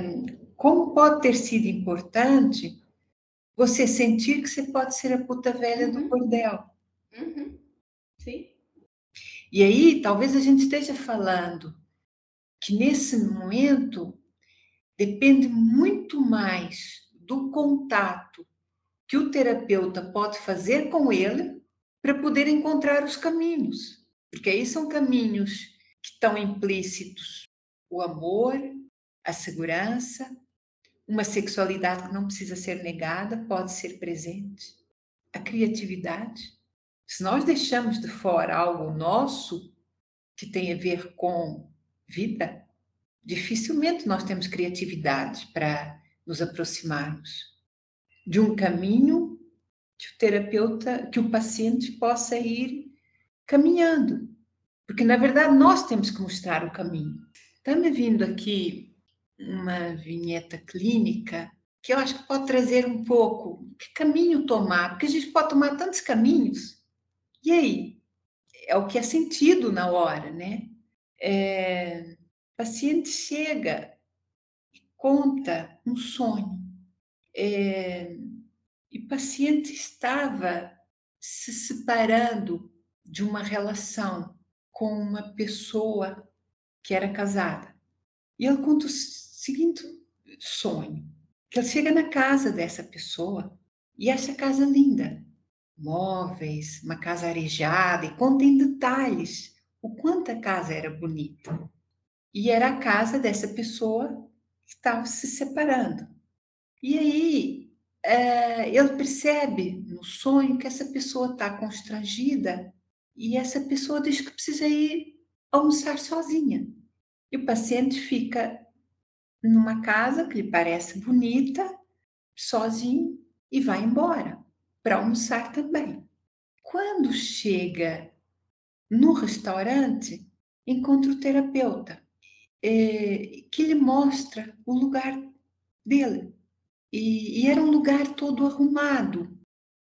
como pode ter sido importante você sentir que você pode ser a puta velha uhum. do bordel. Uhum. Sim. E aí, talvez a gente esteja falando que nesse momento depende muito mais do contato que o terapeuta pode fazer com ele para poder encontrar os caminhos. Porque aí são caminhos que estão implícitos o amor, a segurança, uma sexualidade que não precisa ser negada, pode ser presente, a criatividade. Se nós deixamos de fora algo nosso que tem a ver com vida, dificilmente nós temos criatividade para nos aproximarmos de um caminho que o terapeuta, que o paciente possa ir caminhando. Porque, na verdade, nós temos que mostrar o caminho. Está-me vindo aqui uma vinheta clínica que eu acho que pode trazer um pouco que caminho tomar, porque a gente pode tomar tantos caminhos. E aí? É o que é sentido na hora, né? É, o paciente chega e conta um sonho. É, e o paciente estava se separando de uma relação com uma pessoa que era casada. E ele conta o seguinte sonho: que ele chega na casa dessa pessoa e acha a casa linda, móveis, uma casa arejada, e conta em detalhes o quanto a casa era bonita. E era a casa dessa pessoa que estava se separando. E aí é, ele percebe no sonho que essa pessoa está constrangida e essa pessoa diz que precisa ir almoçar sozinha. E o paciente fica numa casa que lhe parece bonita, sozinho, e vai embora para almoçar também. Quando chega no restaurante, encontra o terapeuta, é, que lhe mostra o lugar dele. E, e era um lugar todo arrumado.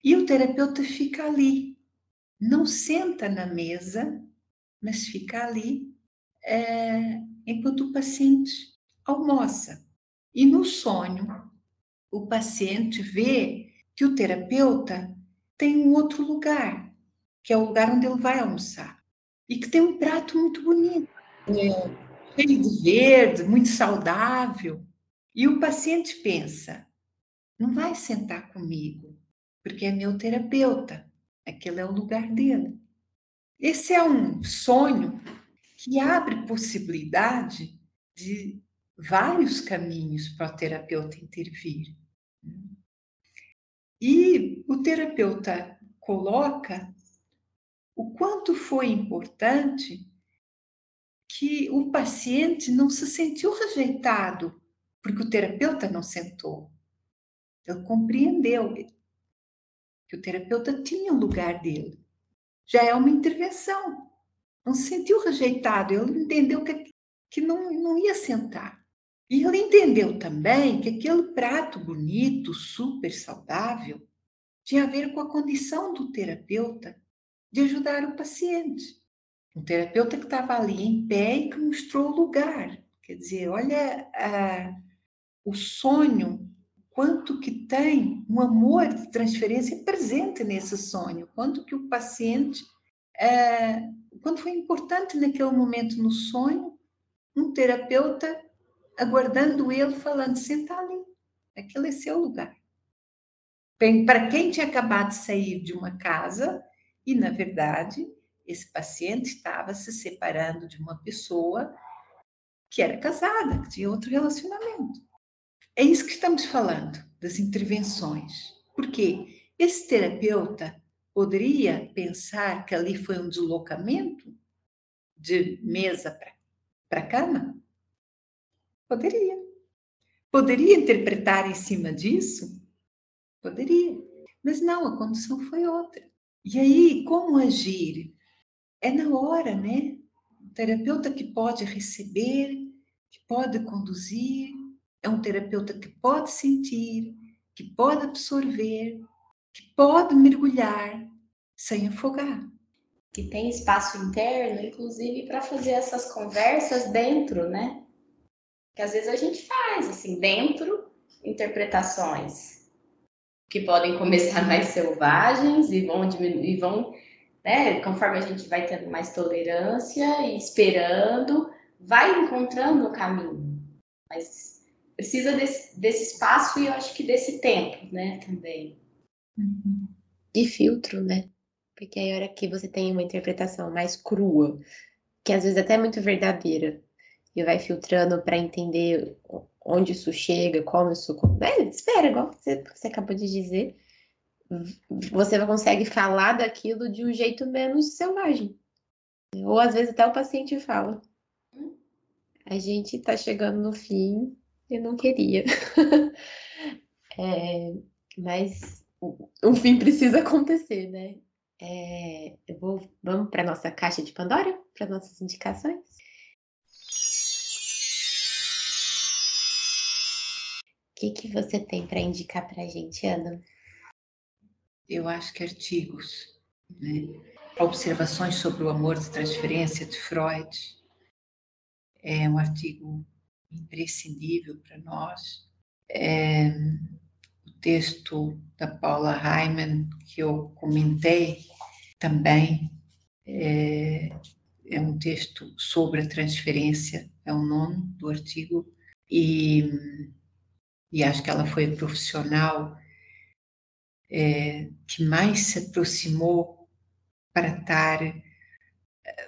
E o terapeuta fica ali, não senta na mesa, mas fica ali é, enquanto o paciente almoça. E no sonho, o paciente vê que o terapeuta tem um outro lugar, que é o lugar onde ele vai almoçar, e que tem um prato muito bonito, é, cheio de verde, muito saudável. E o paciente pensa: não vai sentar comigo, porque é meu terapeuta, aquele é o lugar dele. Esse é um sonho que abre possibilidade de vários caminhos para o terapeuta intervir. E o terapeuta coloca o quanto foi importante que o paciente não se sentiu rejeitado porque o terapeuta não sentou. Ele compreendeu que o terapeuta tinha o lugar dele. Já é uma intervenção. Não se sentiu rejeitado, ele entendeu que, que não, não ia sentar. E ele entendeu também que aquele prato bonito, super saudável, tinha a ver com a condição do terapeuta de ajudar o paciente. Um terapeuta que estava ali em pé e que mostrou o lugar. Quer dizer, olha o sonho, quanto que tem um amor de transferência presente nesse sonho, quanto que o paciente, é, quanto foi importante naquele momento no sonho um terapeuta aguardando ele, falando: senta ali, aquele é seu lugar. Para quem tinha acabado de sair de uma casa e, na verdade, esse paciente estava se separando de uma pessoa que era casada, que tinha outro relacionamento. É isso que estamos falando, das intervenções. Porque esse terapeuta poderia pensar que ali foi um deslocamento de mesa para cama? Poderia. Poderia interpretar em cima disso? Poderia. Mas não, a condição foi outra. E aí, como agir? É na hora, né? O terapeuta que pode receber, que pode conduzir, é um terapeuta que pode sentir, que pode absorver, que pode mergulhar sem afogar. Que tem espaço interno, inclusive, para fazer essas conversas dentro, né? Que às vezes a gente faz, assim, dentro, interpretações que podem começar mais selvagens e vão diminuir, vão, né, conforme a gente vai tendo mais tolerância e esperando, vai encontrando o caminho. Mas precisa desse, desse espaço e eu acho que desse tempo, né, também. Uhum. De filtro, né? Porque aí a hora que você tem uma interpretação mais crua, que às vezes até é muito verdadeira, e vai filtrando para entender onde isso chega, como isso. É, espera, igual você, você acabou de dizer. Você consegue falar daquilo de um jeito menos selvagem. Ou às vezes até o paciente fala. A gente tá chegando no fim, eu não queria. é, mas o fim precisa acontecer, né? É, eu vou, vamos para nossa caixa de Pandora, para nossas indicações. que, que você tem para indicar para a gente, Ana? Eu acho que artigos, né? Observações sobre o amor de transferência de Freud é um artigo imprescindível para nós. É, o texto da Paula Hyman, que eu comentei, também é, é um texto sobre a transferência, é o nome do artigo, e e acho que ela foi a profissional é, que mais se aproximou para estar é,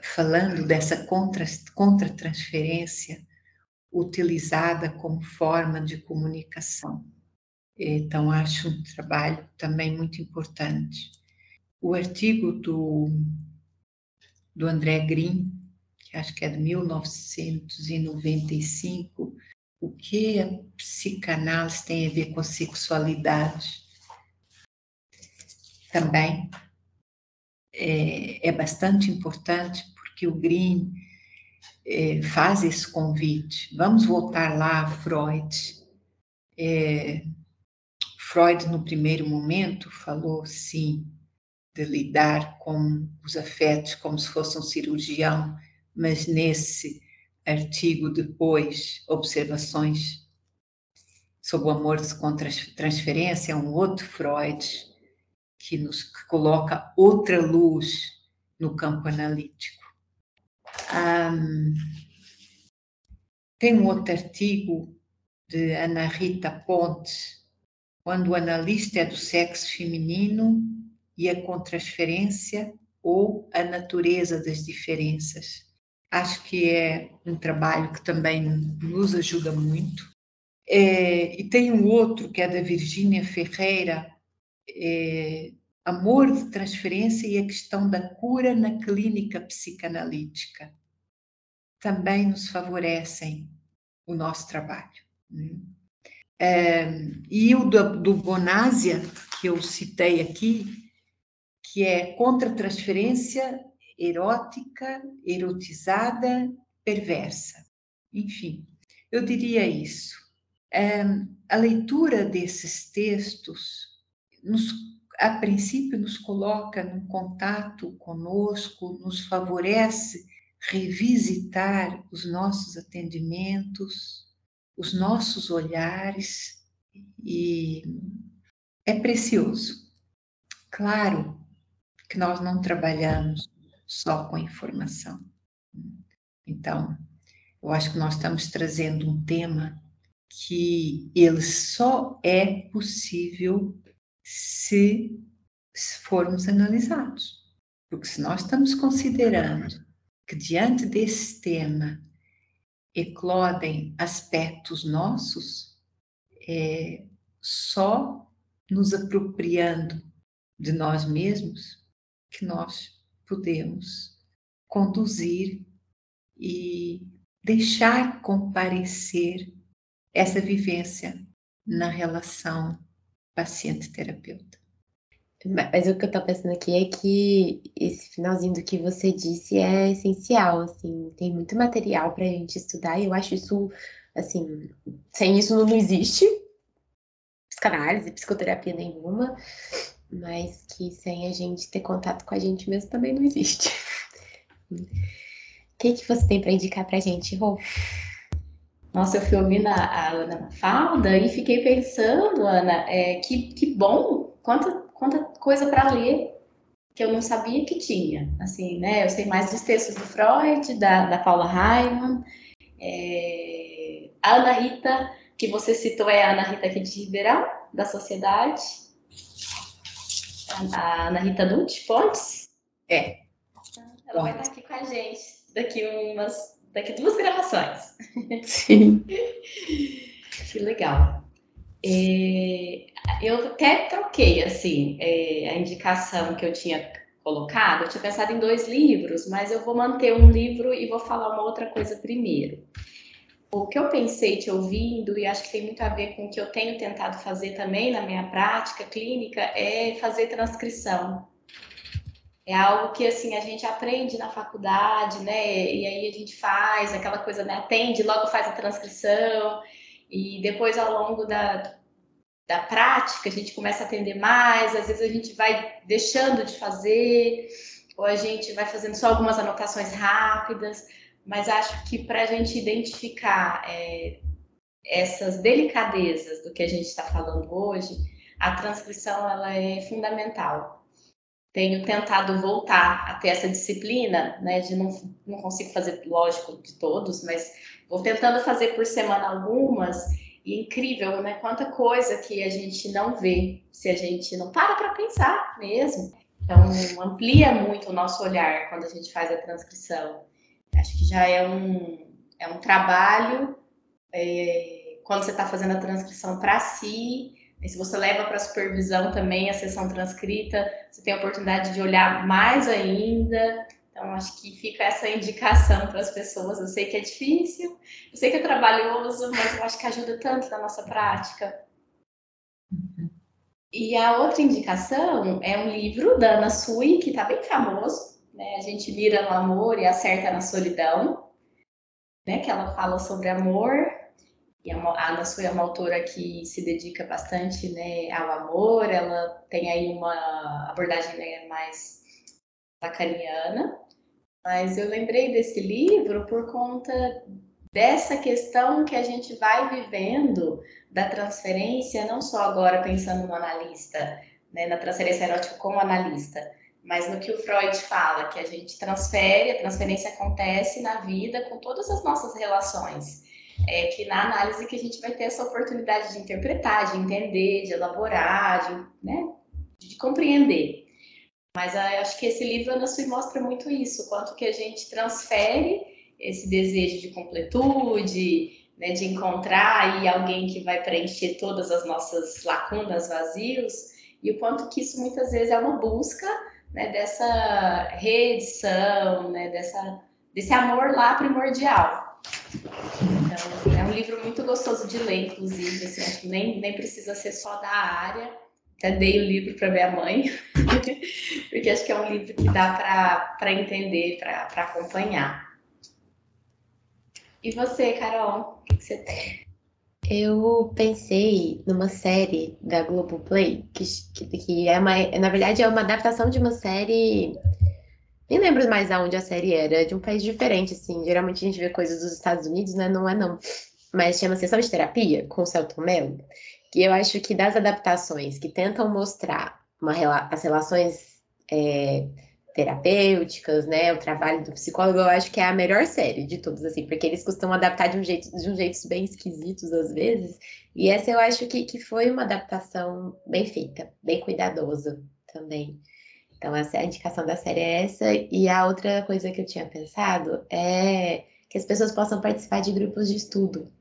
falando dessa contra-transferência utilizada como forma de comunicação. Então, acho um trabalho também muito importante. O artigo do, do André Green, que acho que é de 1995, o que a psicanálise tem a ver com sexualidade? Também é, é bastante importante porque o Green é, faz esse convite. Vamos voltar lá a Freud. É, Freud, no primeiro momento, falou sim de lidar com os afetos como se fosse um cirurgião, mas nesse artigo depois, observações sobre o amor contra transferência, é um outro Freud que nos que coloca outra luz no campo analítico. Um, tem um outro artigo de Ana Rita Pontes, quando o analista é do sexo feminino e a contrasferência ou a natureza das diferenças. Acho que é um trabalho que também nos ajuda muito. É, e tem um outro que é da Virgínia Ferreira, é, Amor de Transferência e a Questão da Cura na Clínica Psicanalítica. Também nos favorecem o nosso trabalho. Né? É, e o do, do que eu citei aqui, que é contra transferência erótica, erotizada, perversa. Enfim, eu diria isso. É, a leitura desses textos, nos, a princípio, nos coloca num contato conosco, nos favorece revisitar os nossos atendimentos, os nossos olhares, e é precioso. Claro que nós não trabalhamos só com informação. Então, Eu acho que nós estamos trazendo um tema que ele só é possível se, formos analisados. Porque se nós estamos considerando que diante desse tema eclodem aspectos nossos, é, só nos apropriando de nós mesmos que nós podemos conduzir e deixar comparecer essa vivência na relação paciente-terapeuta. Mas o que eu estou pensando aqui é que esse finalzinho do que você disse é essencial, assim, tem muito material para a gente estudar e eu acho isso, assim, sem isso não existe psicanálise, psicoterapia nenhuma, mas que sem a gente ter contato com a gente mesmo também não existe. O que, que você tem para indicar para a gente, Rô? Nossa, eu fui ouvindo a, a Ana Falda e fiquei pensando, Ana, é, que, que bom, quanta, quanta coisa para ler que eu não sabia que tinha. Assim, né? Eu sei mais dos textos do Freud, da, da Paula Heimann, é, a Ana Rita, que você citou, é a Ana Rita aqui de Ribeirão, da Sociedade. A Ana Rita Nutt Pontes. É. Ela vai estar aqui com a gente daqui umas daqui duas gravações. Sim. que legal. É, eu até troquei assim é, a indicação que eu tinha colocado. Eu tinha pensado em dois livros, mas eu vou manter um livro e vou falar uma outra coisa primeiro. O que eu pensei te ouvindo, e acho que tem muito a ver com o que eu tenho tentado fazer também na minha prática clínica, é fazer transcrição. É algo que assim a gente aprende na faculdade, né? E aí a gente faz aquela coisa, né? Atende, logo faz a transcrição, e depois ao longo da, da prática a gente começa a atender mais, às vezes a gente vai deixando de fazer, ou a gente vai fazendo só algumas anotações rápidas, mas acho que para a gente identificar é, essas delicadezas do que a gente está falando hoje, a transcrição ela é fundamental tenho tentado voltar a ter essa disciplina, né, de não, não consigo fazer, lógico, de todos, mas vou tentando fazer por semana algumas, e incrível, né, quanta coisa que a gente não vê, se a gente não para para pensar mesmo. Então, amplia muito o nosso olhar quando a gente faz a transcrição. Acho que já é um, é um trabalho, é, quando você está fazendo a transcrição para si, e se você leva para supervisão também a sessão transcrita, você tem a oportunidade de olhar mais ainda. Então, acho que fica essa indicação para as pessoas. Eu sei que é difícil, eu sei que é trabalhoso, mas eu acho que ajuda tanto na nossa prática. E a outra indicação é um livro da Ana Sui, que está bem famoso. Né? A gente mira no amor e acerta na solidão. Né? Que ela fala sobre amor, e a Ana Sui é uma autora que se dedica bastante né, ao amor, ela tem aí uma abordagem né, mais lacaniana, mas eu lembrei desse livro por conta dessa questão que a gente vai vivendo da transferência, não só agora pensando no analista, né, na transferência erótica como analista, mas no que o Freud fala, que a gente transfere, a transferência acontece na vida com todas as nossas relações é que na análise que a gente vai ter essa oportunidade de interpretar, de entender, de elaborar, de, né, de compreender. Mas eu acho que esse livro Ana Sui mostra muito isso, quanto que a gente transfere esse desejo de completude, né, de encontrar aí alguém que vai preencher todas as nossas lacunas, vazios, e o quanto que isso muitas vezes é uma busca né, dessa reedição, né, dessa, desse amor lá primordial. Então, é um livro muito gostoso de ler, inclusive, assim, acho que nem, nem precisa ser só da área. Até dei o livro para minha mãe, porque acho que é um livro que dá para entender, para acompanhar. E você, Carol, o que, você tem? Eu pensei numa série da Globoplay, que, que, que é uma, na verdade é uma adaptação de uma série nem lembro mais aonde a série era, é de um país diferente, assim. Geralmente a gente vê coisas dos Estados Unidos, né? Não é não. Mas chama Sessão de Terapia, com o Celton Mello, que eu acho que das adaptações que tentam mostrar uma, as relações é, terapêuticas, né? O trabalho do psicólogo, eu acho que é a melhor série de todas, assim, porque eles costumam adaptar de um jeito, de um jeitos bem esquisitos às vezes. E essa eu acho que, que foi uma adaptação bem feita, bem cuidadosa também. Então, essa, a indicação da série é essa. E a outra coisa que eu tinha pensado é que as pessoas possam participar de grupos de estudo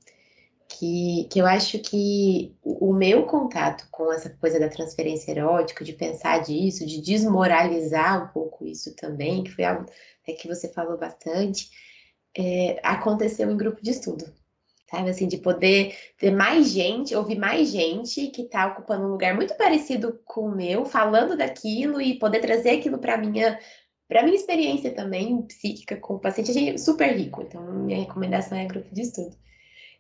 que, que eu acho que o meu contato com essa coisa da transferência erótica, de pensar disso, de desmoralizar um pouco isso também, que foi algo é, que você falou bastante, é, aconteceu em grupo de estudo. Sabe, assim, de poder ter mais gente, ouvir mais gente que está ocupando um lugar muito parecido com o meu, falando daquilo e poder trazer aquilo para minha para minha experiência também psíquica com o paciente, achei super rico. Então, minha recomendação é grupo de estudo.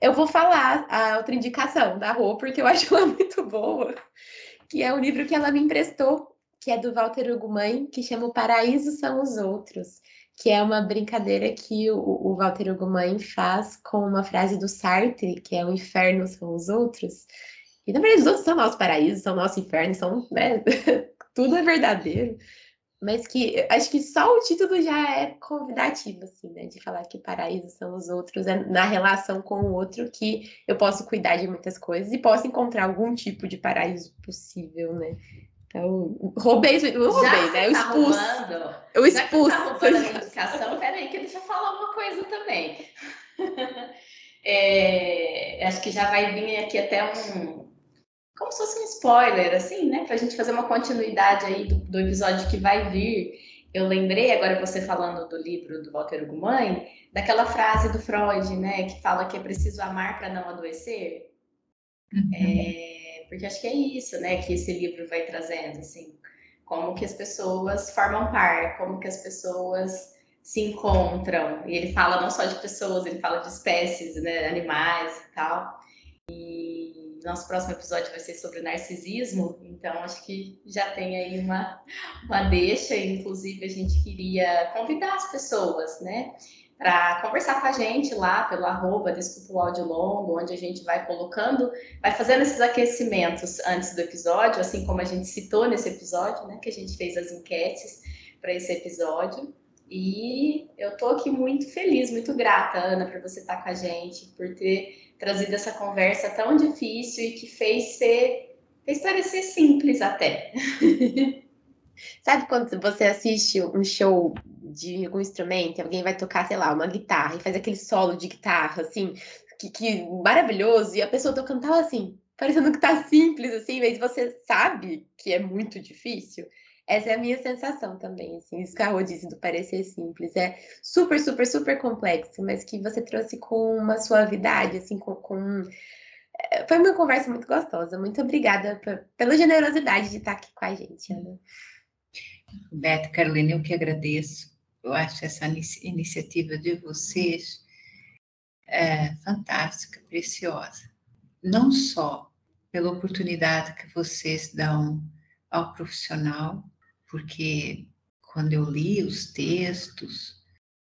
Eu vou falar a outra indicação da Rô, porque eu acho ela muito boa, que é o livro que ela me emprestou, que é do Walter Ugumãe, que chama O Paraíso São os Outros, que é uma brincadeira que o, o Walter Ugumãe faz com uma frase do Sartre, que é o inferno são os outros. E na verdade, os outros são nosso paraíso, são nosso inferno, são, né? Tudo é verdadeiro mas que acho que só o título já é convidativo, assim, né? De falar que paraíso são os outros, é na relação com o outro que eu posso cuidar de muitas coisas e posso encontrar algum tipo de paraíso possível, né? Então, roubei, eu roubei, né? Eu tá expulso. Roubando, eu expulso. Já que tá roubando a indicação, peraí, que deixa eu falar uma coisa também. é, acho que já vai vir aqui até um, como se fosse um spoiler, assim, né? Para a gente fazer uma continuidade aí do, do, episódio que vai vir. Eu lembrei, agora você falando do livro do Walter Ugumãe, daquela frase do Freud, né? Que fala que é preciso amar para não adoecer. Uhum. É, porque acho que é isso, né? Que esse livro vai trazendo, assim. Como que as pessoas formam par, como que as pessoas se encontram. E ele fala não só de pessoas, ele fala de espécies, né? Animais e tal. E nosso próximo episódio vai ser sobre narcisismo, então acho que já tem aí uma, uma deixa, inclusive a gente queria convidar as pessoas, né, para conversar com a gente lá pelo arroba Desculpa o Áudio Longo, onde a gente vai colocando, vai fazendo esses aquecimentos antes do episódio, assim como a gente citou nesse episódio, né, que a gente fez as enquetes para esse episódio. E eu tô aqui muito feliz, muito grata, Ana, por você estar com a gente, por ter trazido essa conversa tão difícil e que fez ser, fez parecer simples até. Sabe quando você assiste um show de algum instrumento, alguém vai tocar, sei lá, uma guitarra e faz aquele solo de guitarra, assim, que, que maravilhoso, e a pessoa tocando tal assim, parecendo que tá simples, assim, mas você sabe que é muito difícil. Essa é a minha sensação também, assim, isso que a Rô disse do parecer simples. É super, super, super complexo, mas que você trouxe com uma suavidade, assim, com... com... É, foi uma conversa muito gostosa. Muito obrigada pela generosidade de estar aqui com a gente, Ana. Beto, Carolina, eu que agradeço. Eu acho essa iniciativa de vocês é, fantástica, preciosa. Não só pela oportunidade que vocês dão ao profissional, porque quando eu li os textos,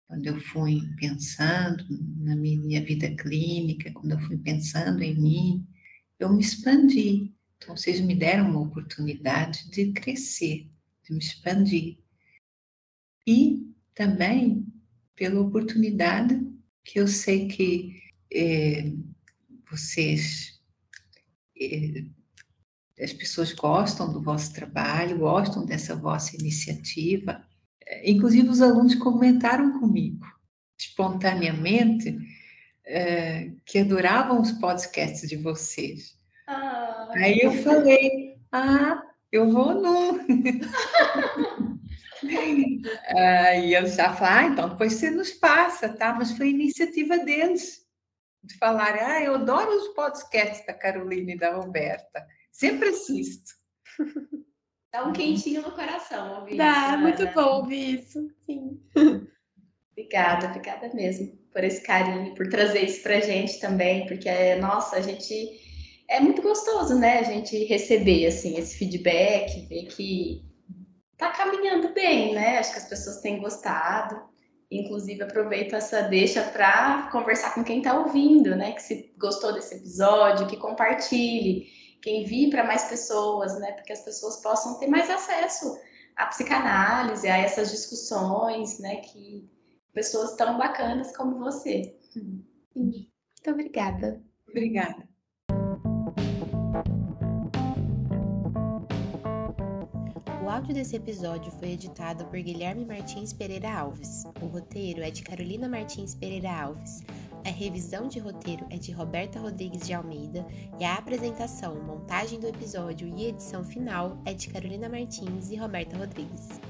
quando eu fui pensando na minha vida clínica, quando eu fui pensando em mim, eu me expandi. Então, vocês me deram uma oportunidade de crescer, de me expandir. E também pela oportunidade que eu sei que é, vocês é, as pessoas gostam do vosso trabalho, gostam dessa vossa iniciativa. Inclusive, os alunos comentaram comigo, espontaneamente, é, que adoravam os podcasts de vocês. Ah, Aí eu falei, ah, eu vou no. Aí eles já falaram, ah, então depois você nos passa, tá? Mas foi iniciativa deles, de falar, ah, eu adoro os podcasts da Carolina e da Roberta. Sempre assisto. Dá um quentinho no coração ouvir Dá, isso, muito bom ouvir isso, sim. obrigada, obrigada mesmo por esse carinho, por trazer isso pra gente também, porque, é, nossa, a gente... É muito gostoso, né, a gente receber, assim, esse feedback, ver que tá caminhando bem, né? Acho que as pessoas têm gostado. Inclusive, aproveito essa deixa para conversar com quem está ouvindo, né? Que se gostou desse episódio, que compartilhe, que envie para mais pessoas, né? Para que as pessoas possam ter mais acesso a psicanálise, a essas discussões, né, que pessoas tão bacanas como você. Muito obrigada. Obrigada. O áudio desse episódio foi editado por Guilherme Martins Pereira Alves. O roteiro é de Carolina Martins Pereira Alves. A revisão de roteiro é de Roberta Rodrigues de Almeida e a apresentação, montagem do episódio e edição final é de Carolina Martins e Roberta Rodrigues.